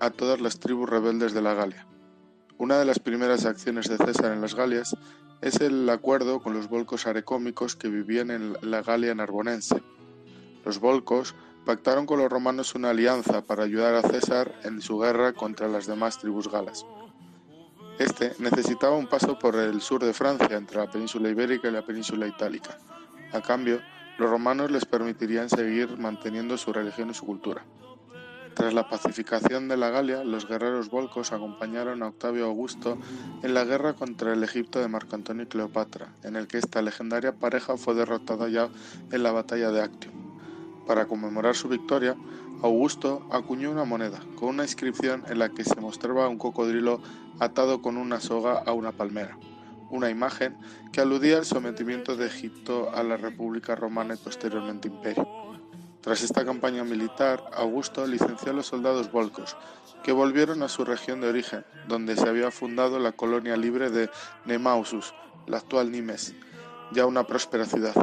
a todas las tribus rebeldes de la Galia. Una de las primeras acciones de César en las Galias es el acuerdo con los volcos arecómicos que vivían en la Galia narbonense. Los volcos pactaron con los romanos una alianza para ayudar a César en su guerra contra las demás tribus galas. Este necesitaba un paso por el sur de Francia, entre la península ibérica y la península itálica. A cambio, los romanos les permitirían seguir manteniendo su religión y su cultura. Tras la pacificación de la Galia, los guerreros volcos acompañaron a Octavio Augusto en la guerra contra el Egipto de Marco Antonio y Cleopatra, en el que esta legendaria pareja fue derrotada ya en la batalla de Actium. Para conmemorar su victoria, Augusto acuñó una moneda con una inscripción en la que se mostraba un cocodrilo atado con una soga a una palmera, una imagen que aludía al sometimiento de Egipto a la República Romana y posteriormente Imperio. Tras esta campaña militar, Augusto licenció a los soldados volcos, que volvieron a su región de origen, donde se había fundado la colonia libre de Nemausus, la actual Nimes, ya una próspera ciudad.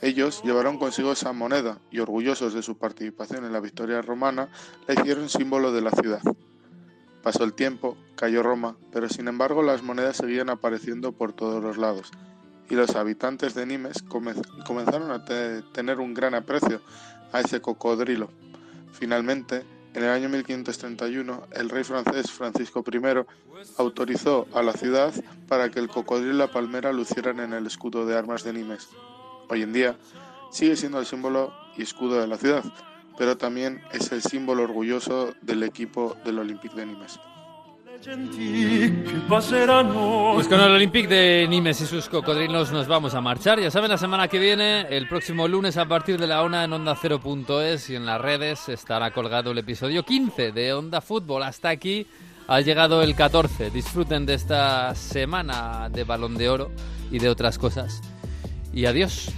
Ellos llevaron consigo esa moneda y, orgullosos de su participación en la victoria romana, la hicieron símbolo de la ciudad. Pasó el tiempo, cayó Roma, pero sin embargo las monedas seguían apareciendo por todos los lados, y los habitantes de Nimes come- comenzaron a te- tener un gran aprecio a ese cocodrilo. Finalmente, en el año 1531, el rey francés Francisco I autorizó a la ciudad para que el cocodrilo y la palmera lucieran en el escudo de armas de Nimes. Hoy en día sigue siendo el símbolo y escudo de la ciudad, pero también es el símbolo orgulloso del equipo del Olympique de Nimes. Pues con el Olympique de Nimes y sus cocodrilos nos vamos a marchar. Ya saben, la semana que viene, el próximo lunes a partir de la una en Onda 0.es y en las redes estará colgado el episodio 15 de Onda Fútbol. Hasta aquí ha llegado el 14. Disfruten de esta semana de balón de oro y de otras cosas y adiós.